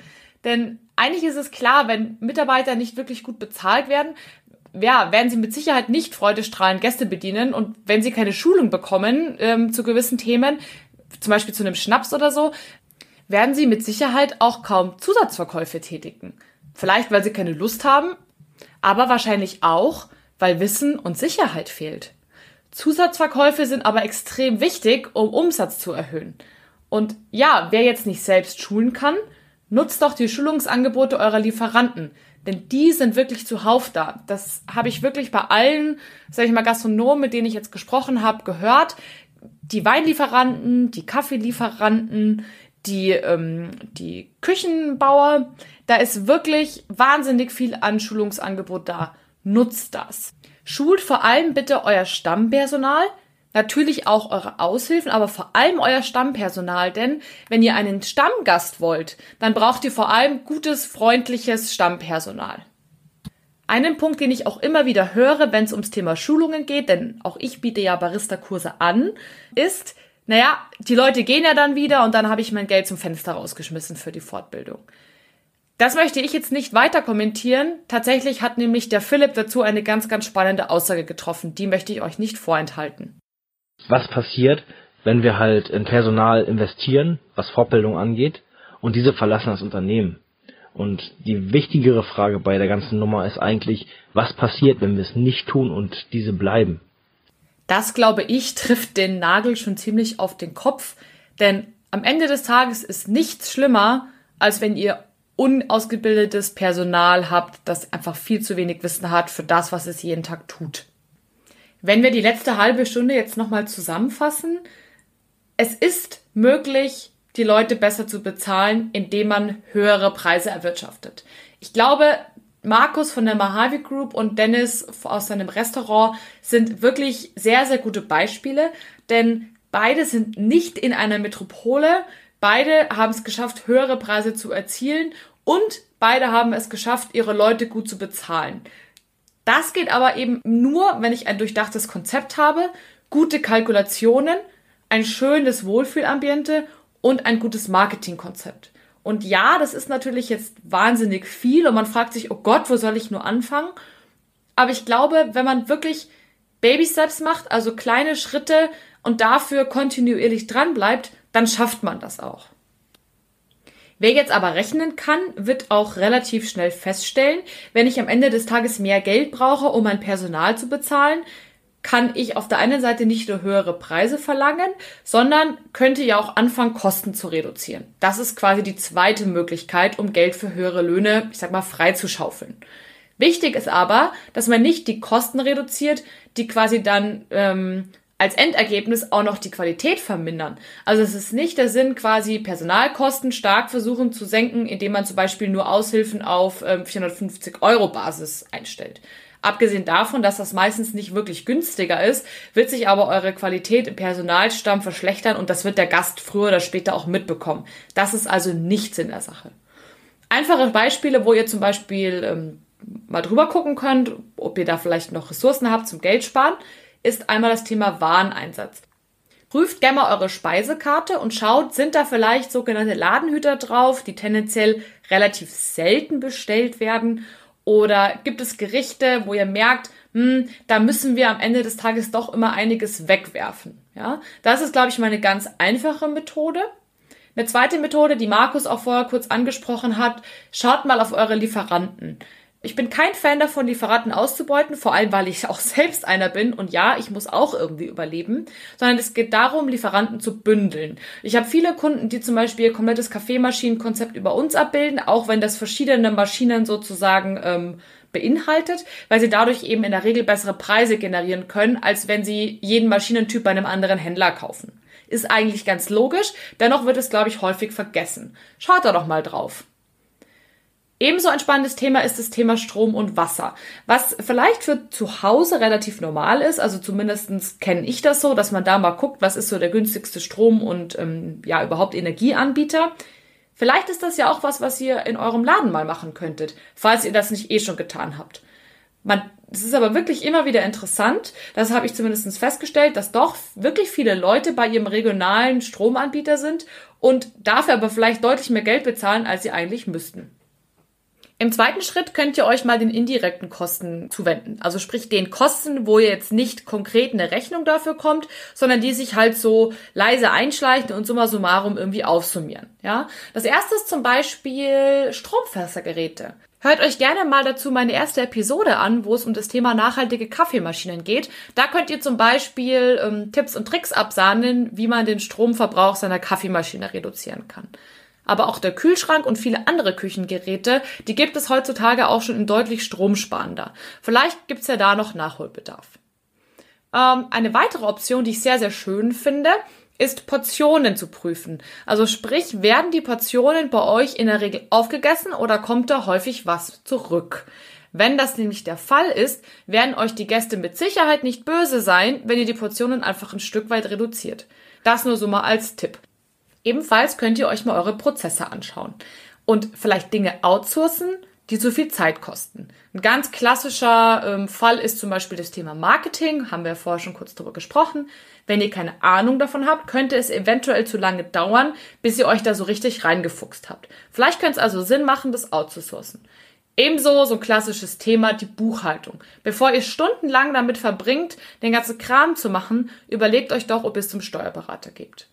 Denn eigentlich ist es klar, wenn Mitarbeiter nicht wirklich gut bezahlt werden, ja, werden sie mit Sicherheit nicht freudestrahlend Gäste bedienen und wenn sie keine Schulung bekommen ähm, zu gewissen Themen, zum Beispiel zu einem Schnaps oder so, werden sie mit Sicherheit auch kaum Zusatzverkäufe tätigen. Vielleicht, weil sie keine Lust haben, aber wahrscheinlich auch, weil Wissen und Sicherheit fehlt. Zusatzverkäufe sind aber extrem wichtig, um Umsatz zu erhöhen. Und ja, wer jetzt nicht selbst schulen kann, nutzt doch die Schulungsangebote eurer Lieferanten. Denn die sind wirklich zuhauf da. Das habe ich wirklich bei allen, sag ich mal, Gastronomen, mit denen ich jetzt gesprochen habe, gehört. Die Weinlieferanten, die Kaffeelieferanten, die, ähm, die Küchenbauer, da ist wirklich wahnsinnig viel Anschulungsangebot da. Nutzt das. Schult vor allem bitte euer Stammpersonal, natürlich auch eure Aushilfen, aber vor allem euer Stammpersonal, denn wenn ihr einen Stammgast wollt, dann braucht ihr vor allem gutes, freundliches Stammpersonal. Einen Punkt, den ich auch immer wieder höre, wenn es ums Thema Schulungen geht, denn auch ich biete ja Barista-Kurse an, ist, naja, die Leute gehen ja dann wieder und dann habe ich mein Geld zum Fenster rausgeschmissen für die Fortbildung. Das möchte ich jetzt nicht weiter kommentieren. Tatsächlich hat nämlich der Philipp dazu eine ganz, ganz spannende Aussage getroffen. Die möchte ich euch nicht vorenthalten. Was passiert, wenn wir halt in Personal investieren, was Fortbildung angeht, und diese verlassen das Unternehmen? Und die wichtigere Frage bei der ganzen Nummer ist eigentlich, was passiert, wenn wir es nicht tun und diese bleiben? Das, glaube ich, trifft den Nagel schon ziemlich auf den Kopf, denn am Ende des Tages ist nichts schlimmer, als wenn ihr unausgebildetes Personal habt, das einfach viel zu wenig Wissen hat für das, was es jeden Tag tut. Wenn wir die letzte halbe Stunde jetzt nochmal zusammenfassen, es ist möglich, die Leute besser zu bezahlen, indem man höhere Preise erwirtschaftet. Ich glaube, Markus von der Mojave Group und Dennis aus seinem Restaurant sind wirklich sehr, sehr gute Beispiele, denn beide sind nicht in einer Metropole, beide haben es geschafft, höhere Preise zu erzielen und beide haben es geschafft, ihre Leute gut zu bezahlen. Das geht aber eben nur, wenn ich ein durchdachtes Konzept habe, gute Kalkulationen, ein schönes Wohlfühlambiente und ein gutes Marketingkonzept. Und ja, das ist natürlich jetzt wahnsinnig viel und man fragt sich, oh Gott, wo soll ich nur anfangen? Aber ich glaube, wenn man wirklich Baby Steps macht, also kleine Schritte und dafür kontinuierlich dran bleibt, dann schafft man das auch. Wer jetzt aber rechnen kann, wird auch relativ schnell feststellen, wenn ich am Ende des Tages mehr Geld brauche, um mein Personal zu bezahlen, kann ich auf der einen Seite nicht nur höhere Preise verlangen, sondern könnte ja auch anfangen, Kosten zu reduzieren. Das ist quasi die zweite Möglichkeit, um Geld für höhere Löhne, ich sag mal, freizuschaufeln. Wichtig ist aber, dass man nicht die Kosten reduziert, die quasi dann ähm, als Endergebnis auch noch die Qualität vermindern. Also es ist nicht der Sinn, quasi Personalkosten stark versuchen zu senken, indem man zum Beispiel nur Aushilfen auf ähm, 450 Euro Basis einstellt. Abgesehen davon, dass das meistens nicht wirklich günstiger ist, wird sich aber eure Qualität im Personalstamm verschlechtern und das wird der Gast früher oder später auch mitbekommen. Das ist also nichts in der Sache. Einfache Beispiele, wo ihr zum Beispiel ähm, mal drüber gucken könnt, ob ihr da vielleicht noch Ressourcen habt zum Geld sparen, ist einmal das Thema Wareneinsatz. Prüft gerne mal eure Speisekarte und schaut, sind da vielleicht sogenannte Ladenhüter drauf, die tendenziell relativ selten bestellt werden oder gibt es Gerichte, wo ihr merkt, hm, da müssen wir am Ende des Tages doch immer einiges wegwerfen? Ja, das ist, glaube ich, mal eine ganz einfache Methode. Eine zweite Methode, die Markus auch vorher kurz angesprochen hat, schaut mal auf eure Lieferanten. Ich bin kein Fan davon, Lieferanten auszubeuten, vor allem weil ich auch (laughs) selbst einer bin und ja, ich muss auch irgendwie überleben, sondern es geht darum, Lieferanten zu bündeln. Ich habe viele Kunden, die zum Beispiel ihr komplettes Kaffeemaschinenkonzept über uns abbilden, auch wenn das verschiedene Maschinen sozusagen ähm, beinhaltet, weil sie dadurch eben in der Regel bessere Preise generieren können, als wenn sie jeden Maschinentyp bei einem anderen Händler kaufen. Ist eigentlich ganz logisch, dennoch wird es, glaube ich, häufig vergessen. Schaut da doch mal drauf. Ebenso ein spannendes Thema ist das Thema Strom und Wasser, was vielleicht für zu Hause relativ normal ist. Also zumindestens kenne ich das so, dass man da mal guckt, was ist so der günstigste Strom und ähm, ja überhaupt Energieanbieter. Vielleicht ist das ja auch was, was ihr in eurem Laden mal machen könntet, falls ihr das nicht eh schon getan habt. Man, es ist aber wirklich immer wieder interessant, das habe ich zumindest festgestellt, dass doch wirklich viele Leute bei ihrem regionalen Stromanbieter sind und dafür aber vielleicht deutlich mehr Geld bezahlen, als sie eigentlich müssten. Im zweiten Schritt könnt ihr euch mal den indirekten Kosten zuwenden. Also sprich den Kosten, wo ihr jetzt nicht konkret eine Rechnung dafür kommt, sondern die sich halt so leise einschleichen und summa summarum irgendwie aufsummieren. Ja, das erste ist zum Beispiel Stromfässergeräte. Hört euch gerne mal dazu meine erste Episode an, wo es um das Thema nachhaltige Kaffeemaschinen geht. Da könnt ihr zum Beispiel ähm, Tipps und Tricks absahnen, wie man den Stromverbrauch seiner Kaffeemaschine reduzieren kann aber auch der Kühlschrank und viele andere Küchengeräte, die gibt es heutzutage auch schon in deutlich stromsparender. Vielleicht gibt's ja da noch Nachholbedarf. Ähm, eine weitere Option, die ich sehr, sehr schön finde, ist Portionen zu prüfen. Also sprich, werden die Portionen bei euch in der Regel aufgegessen oder kommt da häufig was zurück? Wenn das nämlich der Fall ist, werden euch die Gäste mit Sicherheit nicht böse sein, wenn ihr die Portionen einfach ein Stück weit reduziert. Das nur so mal als Tipp. Ebenfalls könnt ihr euch mal eure Prozesse anschauen und vielleicht Dinge outsourcen, die zu viel Zeit kosten. Ein ganz klassischer ähm, Fall ist zum Beispiel das Thema Marketing, haben wir vorher schon kurz darüber gesprochen. Wenn ihr keine Ahnung davon habt, könnte es eventuell zu lange dauern, bis ihr euch da so richtig reingefuchst habt. Vielleicht könnte es also Sinn machen, das outzusourcen. Ebenso so ein klassisches Thema, die Buchhaltung. Bevor ihr stundenlang damit verbringt, den ganzen Kram zu machen, überlegt euch doch, ob ihr es zum Steuerberater gebt.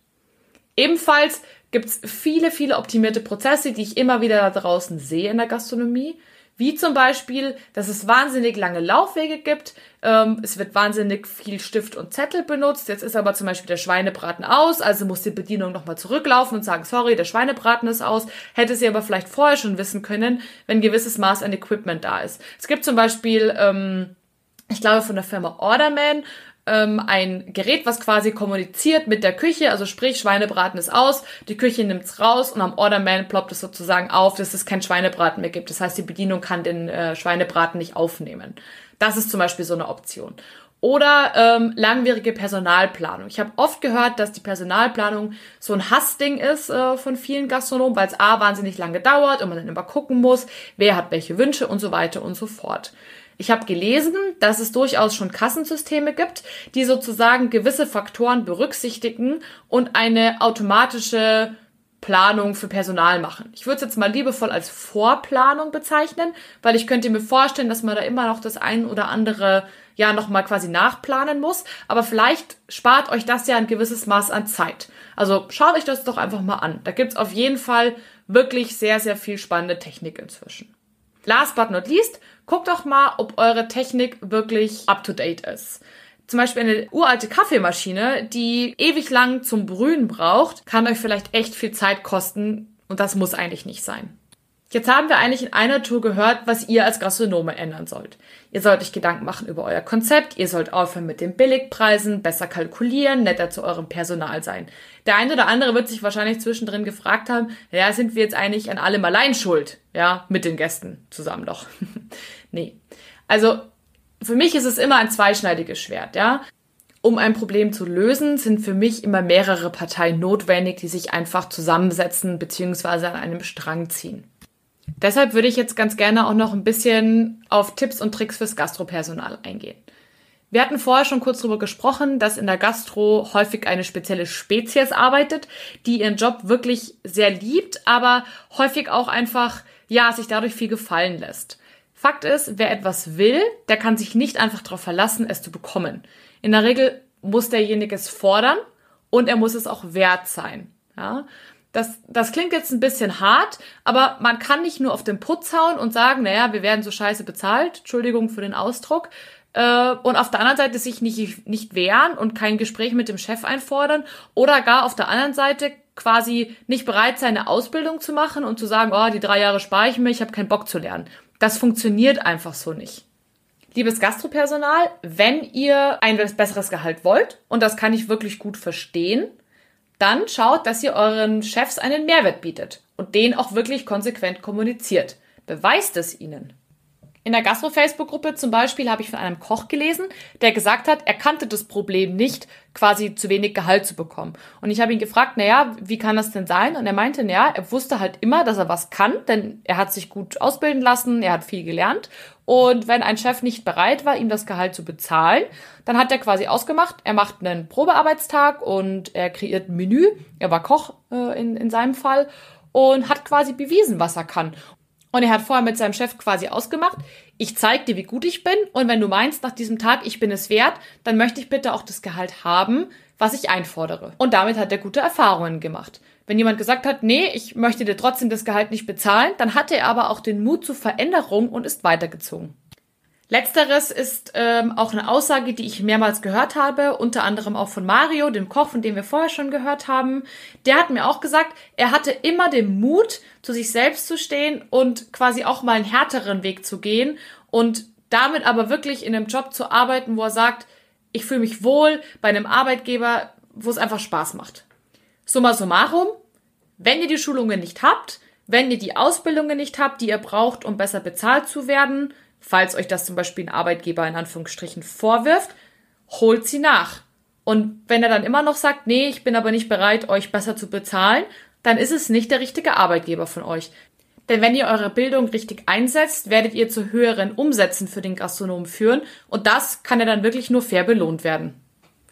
Ebenfalls gibt es viele, viele optimierte Prozesse, die ich immer wieder da draußen sehe in der Gastronomie. Wie zum Beispiel, dass es wahnsinnig lange Laufwege gibt. Ähm, es wird wahnsinnig viel Stift und Zettel benutzt. Jetzt ist aber zum Beispiel der Schweinebraten aus, also muss die Bedienung nochmal zurücklaufen und sagen, sorry, der Schweinebraten ist aus. Hätte sie aber vielleicht vorher schon wissen können, wenn ein gewisses Maß an Equipment da ist. Es gibt zum Beispiel, ähm, ich glaube, von der Firma Orderman ähm, ein Gerät, was quasi kommuniziert mit der Küche, also sprich, Schweinebraten ist aus, die Küche nimmt's raus und am Orderman ploppt es sozusagen auf, dass es kein Schweinebraten mehr gibt. Das heißt, die Bedienung kann den äh, Schweinebraten nicht aufnehmen. Das ist zum Beispiel so eine Option. Oder ähm, langwierige Personalplanung. Ich habe oft gehört, dass die Personalplanung so ein Hassding ist äh, von vielen Gastronomen, weil es A wahnsinnig lange dauert und man dann immer gucken muss, wer hat welche Wünsche und so weiter und so fort. Ich habe gelesen, dass es durchaus schon Kassensysteme gibt, die sozusagen gewisse Faktoren berücksichtigen und eine automatische Planung für Personal machen. Ich würde es jetzt mal liebevoll als Vorplanung bezeichnen, weil ich könnte mir vorstellen, dass man da immer noch das ein oder andere ja nochmal quasi nachplanen muss. Aber vielleicht spart euch das ja ein gewisses Maß an Zeit. Also schaut euch das doch einfach mal an. Da gibt's auf jeden Fall wirklich sehr, sehr viel spannende Technik inzwischen. Last but not least, guckt doch mal, ob eure Technik wirklich up to date ist. Zum Beispiel eine uralte Kaffeemaschine, die ewig lang zum Brühen braucht, kann euch vielleicht echt viel Zeit kosten und das muss eigentlich nicht sein. Jetzt haben wir eigentlich in einer Tour gehört, was ihr als Gastronome ändern sollt. Ihr sollt euch Gedanken machen über euer Konzept, ihr sollt aufhören mit den Billigpreisen, besser kalkulieren, netter zu eurem Personal sein. Der eine oder andere wird sich wahrscheinlich zwischendrin gefragt haben, ja, sind wir jetzt eigentlich an allem allein schuld? Ja, mit den Gästen zusammen doch. (laughs) nee. Also, für mich ist es immer ein zweischneidiges Schwert, ja. Um ein Problem zu lösen, sind für mich immer mehrere Parteien notwendig, die sich einfach zusammensetzen bzw. an einem Strang ziehen. Deshalb würde ich jetzt ganz gerne auch noch ein bisschen auf Tipps und Tricks fürs Gastropersonal eingehen. Wir hatten vorher schon kurz darüber gesprochen, dass in der Gastro häufig eine spezielle Spezies arbeitet, die ihren Job wirklich sehr liebt, aber häufig auch einfach, ja, sich dadurch viel gefallen lässt. Fakt ist, wer etwas will, der kann sich nicht einfach darauf verlassen, es zu bekommen. In der Regel muss derjenige es fordern und er muss es auch wert sein. Ja? Das, das klingt jetzt ein bisschen hart, aber man kann nicht nur auf den Putz hauen und sagen, naja, wir werden so scheiße bezahlt, Entschuldigung für den Ausdruck, äh, und auf der anderen Seite sich nicht, nicht wehren und kein Gespräch mit dem Chef einfordern oder gar auf der anderen Seite quasi nicht bereit sein, eine Ausbildung zu machen und zu sagen, oh, die drei Jahre spare ich mir, ich habe keinen Bock zu lernen. Das funktioniert einfach so nicht. Liebes Gastropersonal, wenn ihr ein besseres Gehalt wollt, und das kann ich wirklich gut verstehen, dann schaut, dass ihr euren Chefs einen Mehrwert bietet und den auch wirklich konsequent kommuniziert. Beweist es ihnen. In der Gastro-Facebook-Gruppe zum Beispiel habe ich von einem Koch gelesen, der gesagt hat, er kannte das Problem nicht, quasi zu wenig Gehalt zu bekommen. Und ich habe ihn gefragt, naja, wie kann das denn sein? Und er meinte, naja, er wusste halt immer, dass er was kann, denn er hat sich gut ausbilden lassen, er hat viel gelernt. Und wenn ein Chef nicht bereit war, ihm das Gehalt zu bezahlen, dann hat er quasi ausgemacht, er macht einen Probearbeitstag und er kreiert ein Menü. Er war Koch äh, in, in seinem Fall und hat quasi bewiesen, was er kann. Und er hat vorher mit seinem Chef quasi ausgemacht, ich zeig dir, wie gut ich bin. Und wenn du meinst, nach diesem Tag, ich bin es wert, dann möchte ich bitte auch das Gehalt haben, was ich einfordere. Und damit hat er gute Erfahrungen gemacht. Wenn jemand gesagt hat, nee, ich möchte dir trotzdem das Gehalt nicht bezahlen, dann hatte er aber auch den Mut zur Veränderung und ist weitergezogen. Letzteres ist ähm, auch eine Aussage, die ich mehrmals gehört habe, unter anderem auch von Mario, dem Koch, von dem wir vorher schon gehört haben. Der hat mir auch gesagt, er hatte immer den Mut, zu sich selbst zu stehen und quasi auch mal einen härteren Weg zu gehen und damit aber wirklich in einem Job zu arbeiten, wo er sagt, ich fühle mich wohl bei einem Arbeitgeber, wo es einfach Spaß macht. Summa summarum, wenn ihr die Schulungen nicht habt, wenn ihr die Ausbildungen nicht habt, die ihr braucht, um besser bezahlt zu werden, falls euch das zum Beispiel ein Arbeitgeber in Anführungsstrichen vorwirft, holt sie nach. Und wenn er dann immer noch sagt, nee, ich bin aber nicht bereit, euch besser zu bezahlen, dann ist es nicht der richtige Arbeitgeber von euch. Denn wenn ihr eure Bildung richtig einsetzt, werdet ihr zu höheren Umsätzen für den Gastronomen führen und das kann ja dann wirklich nur fair belohnt werden.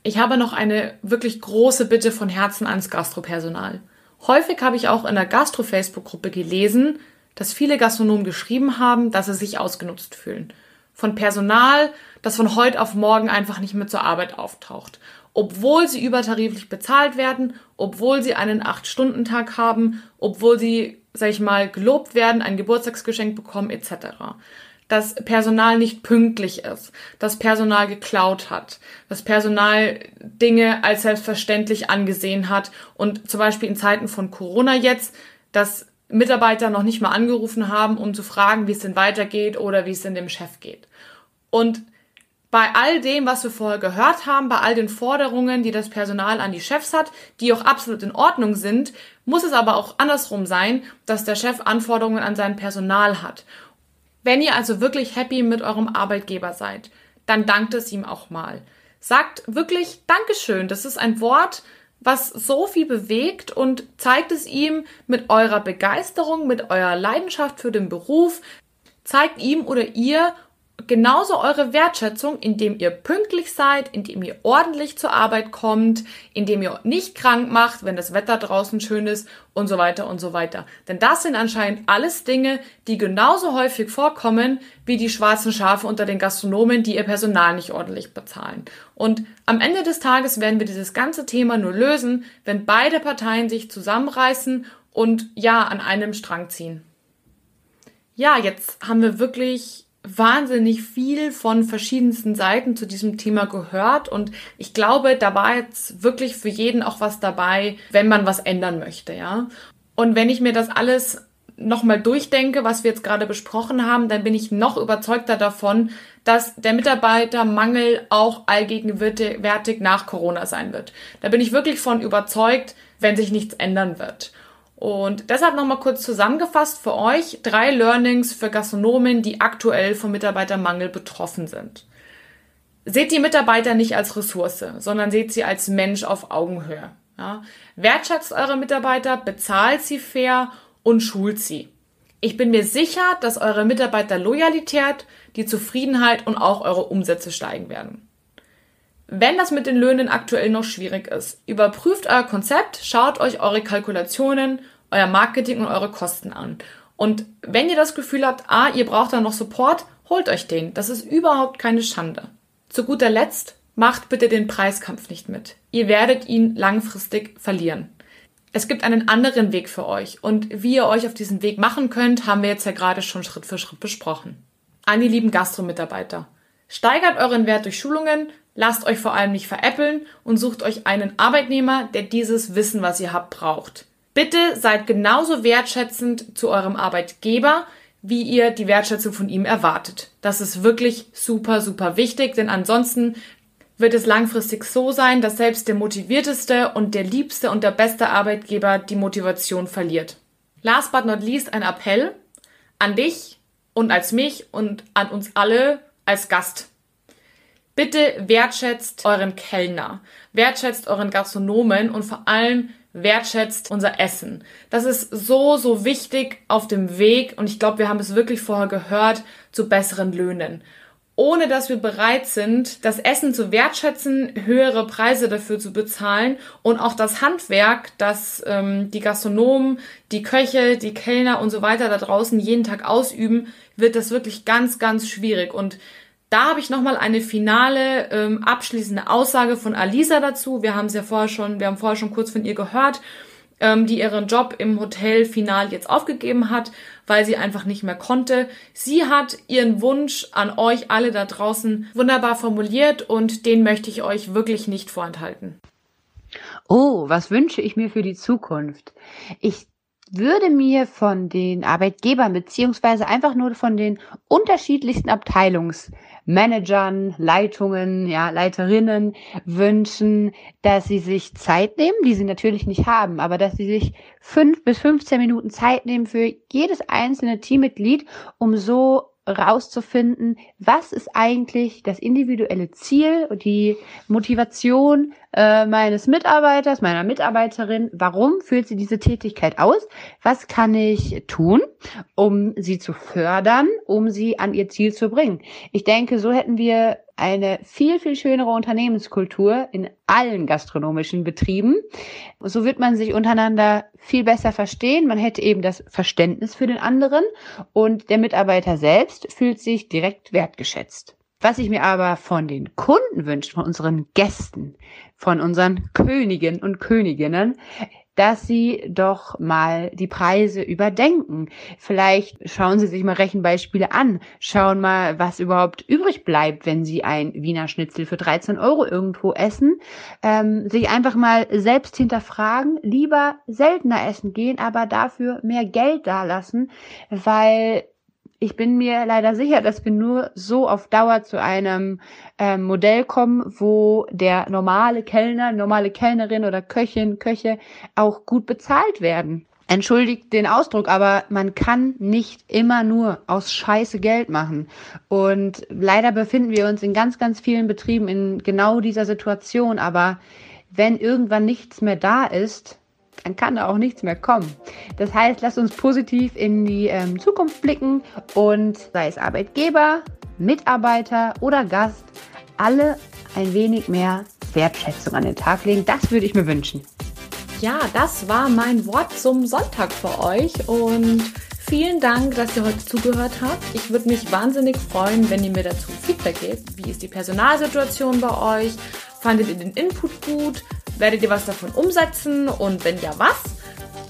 Ich habe noch eine wirklich große Bitte von Herzen ans Gastropersonal. Häufig habe ich auch in der Gastro-Facebook-Gruppe gelesen, dass viele Gastronomen geschrieben haben, dass sie sich ausgenutzt fühlen. Von Personal, das von heute auf morgen einfach nicht mehr zur Arbeit auftaucht. Obwohl sie übertariflich bezahlt werden, obwohl sie einen 8-Stunden-Tag haben, obwohl sie, sag ich mal, gelobt werden, ein Geburtstagsgeschenk bekommen, etc. Dass Personal nicht pünktlich ist, dass Personal geklaut hat, dass Personal Dinge als selbstverständlich angesehen hat und zum Beispiel in Zeiten von Corona jetzt, dass Mitarbeiter noch nicht mal angerufen haben, um zu fragen, wie es denn weitergeht oder wie es denn dem Chef geht. Und bei all dem, was wir vorher gehört haben, bei all den Forderungen, die das Personal an die Chefs hat, die auch absolut in Ordnung sind, muss es aber auch andersrum sein, dass der Chef Anforderungen an sein Personal hat. Wenn ihr also wirklich happy mit eurem Arbeitgeber seid, dann dankt es ihm auch mal. Sagt wirklich Dankeschön. Das ist ein Wort, was so viel bewegt und zeigt es ihm mit eurer Begeisterung, mit eurer Leidenschaft für den Beruf, zeigt ihm oder ihr genauso eure Wertschätzung, indem ihr pünktlich seid, indem ihr ordentlich zur Arbeit kommt, indem ihr nicht krank macht, wenn das Wetter draußen schön ist und so weiter und so weiter. Denn das sind anscheinend alles Dinge, die genauso häufig vorkommen wie die schwarzen Schafe unter den Gastronomen, die ihr Personal nicht ordentlich bezahlen. Und am Ende des Tages werden wir dieses ganze Thema nur lösen, wenn beide Parteien sich zusammenreißen und ja, an einem Strang ziehen. Ja, jetzt haben wir wirklich wahnsinnig viel von verschiedensten Seiten zu diesem Thema gehört und ich glaube, da war jetzt wirklich für jeden auch was dabei, wenn man was ändern möchte, ja. Und wenn ich mir das alles nochmal durchdenke, was wir jetzt gerade besprochen haben, dann bin ich noch überzeugter davon, dass der Mitarbeitermangel auch allgegenwärtig nach Corona sein wird. Da bin ich wirklich von überzeugt, wenn sich nichts ändern wird. Und deshalb nochmal kurz zusammengefasst für euch drei Learnings für Gastronomen, die aktuell vom Mitarbeitermangel betroffen sind. Seht die Mitarbeiter nicht als Ressource, sondern seht sie als Mensch auf Augenhöhe. Ja? Wertschätzt eure Mitarbeiter, bezahlt sie fair und schult sie. Ich bin mir sicher, dass eure Mitarbeiterloyalität, die Zufriedenheit und auch eure Umsätze steigen werden. Wenn das mit den Löhnen aktuell noch schwierig ist, überprüft euer Konzept, schaut euch eure Kalkulationen, euer Marketing und eure Kosten an. Und wenn ihr das Gefühl habt, ah, ihr braucht da noch Support, holt euch den. Das ist überhaupt keine Schande. Zu guter Letzt, macht bitte den Preiskampf nicht mit. Ihr werdet ihn langfristig verlieren. Es gibt einen anderen Weg für euch und wie ihr euch auf diesen Weg machen könnt, haben wir jetzt ja gerade schon Schritt für Schritt besprochen. An die lieben Gastro-Mitarbeiter. Steigert euren Wert durch Schulungen, Lasst euch vor allem nicht veräppeln und sucht euch einen Arbeitnehmer, der dieses Wissen, was ihr habt, braucht. Bitte seid genauso wertschätzend zu eurem Arbeitgeber, wie ihr die Wertschätzung von ihm erwartet. Das ist wirklich super, super wichtig, denn ansonsten wird es langfristig so sein, dass selbst der motivierteste und der liebste und der beste Arbeitgeber die Motivation verliert. Last but not least ein Appell an dich und als mich und an uns alle als Gast. Bitte wertschätzt euren Kellner, wertschätzt euren Gastronomen und vor allem wertschätzt unser Essen. Das ist so, so wichtig auf dem Weg und ich glaube, wir haben es wirklich vorher gehört zu besseren Löhnen. ohne dass wir bereit sind, das Essen zu wertschätzen, höhere Preise dafür zu bezahlen und auch das Handwerk, das ähm, die Gastronomen, die Köche, die Kellner und so weiter da draußen jeden Tag ausüben, wird das wirklich ganz, ganz schwierig. Und da habe ich nochmal eine finale, ähm, abschließende Aussage von Alisa dazu. Wir haben es ja vorher schon, wir haben vorher schon kurz von ihr gehört ähm, die ihren Job im Hotel final jetzt aufgegeben hat, weil sie einfach nicht mehr konnte. Sie hat ihren Wunsch an euch alle da draußen wunderbar formuliert und den möchte ich euch wirklich nicht vorenthalten. Oh, was wünsche ich mir für die Zukunft? Ich würde mir von den Arbeitgebern beziehungsweise einfach nur von den unterschiedlichsten Abteilungsmanagern, Leitungen, ja, Leiterinnen wünschen, dass sie sich Zeit nehmen, die sie natürlich nicht haben, aber dass sie sich fünf bis 15 Minuten Zeit nehmen für jedes einzelne Teammitglied, um so rauszufinden, was ist eigentlich das individuelle Ziel und die Motivation äh, meines Mitarbeiters, meiner Mitarbeiterin, warum führt sie diese Tätigkeit aus, was kann ich tun, um sie zu fördern, um sie an ihr Ziel zu bringen. Ich denke, so hätten wir eine viel, viel schönere Unternehmenskultur in allen gastronomischen Betrieben. So wird man sich untereinander viel besser verstehen. Man hätte eben das Verständnis für den anderen und der Mitarbeiter selbst fühlt sich direkt wertgeschätzt. Was ich mir aber von den Kunden wünsche, von unseren Gästen, von unseren Königen und Königinnen, dass sie doch mal die Preise überdenken. Vielleicht schauen sie sich mal Rechenbeispiele an, schauen mal, was überhaupt übrig bleibt, wenn sie ein Wiener Schnitzel für 13 Euro irgendwo essen. Ähm, sich einfach mal selbst hinterfragen, lieber seltener essen gehen, aber dafür mehr Geld dalassen, weil ich bin mir leider sicher, dass wir nur so auf Dauer zu einem ähm, Modell kommen, wo der normale Kellner, normale Kellnerin oder Köchin, Köche auch gut bezahlt werden. Entschuldigt den Ausdruck, aber man kann nicht immer nur aus Scheiße Geld machen. Und leider befinden wir uns in ganz, ganz vielen Betrieben in genau dieser Situation. Aber wenn irgendwann nichts mehr da ist, dann kann da auch nichts mehr kommen. Das heißt, lasst uns positiv in die ähm, Zukunft blicken und sei es Arbeitgeber, Mitarbeiter oder Gast, alle ein wenig mehr Wertschätzung an den Tag legen. Das würde ich mir wünschen. Ja, das war mein Wort zum Sonntag für euch und vielen Dank, dass ihr heute zugehört habt. Ich würde mich wahnsinnig freuen, wenn ihr mir dazu Feedback gebt. Wie ist die Personalsituation bei euch? Fandet ihr den Input gut? Werdet ihr was davon umsetzen und wenn ja, was?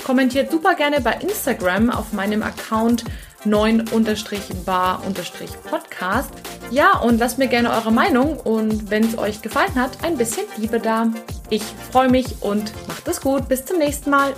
Kommentiert super gerne bei Instagram auf meinem Account 9-bar-podcast. Ja, und lasst mir gerne eure Meinung und wenn es euch gefallen hat, ein bisschen Liebe da. Ich freue mich und macht es gut. Bis zum nächsten Mal.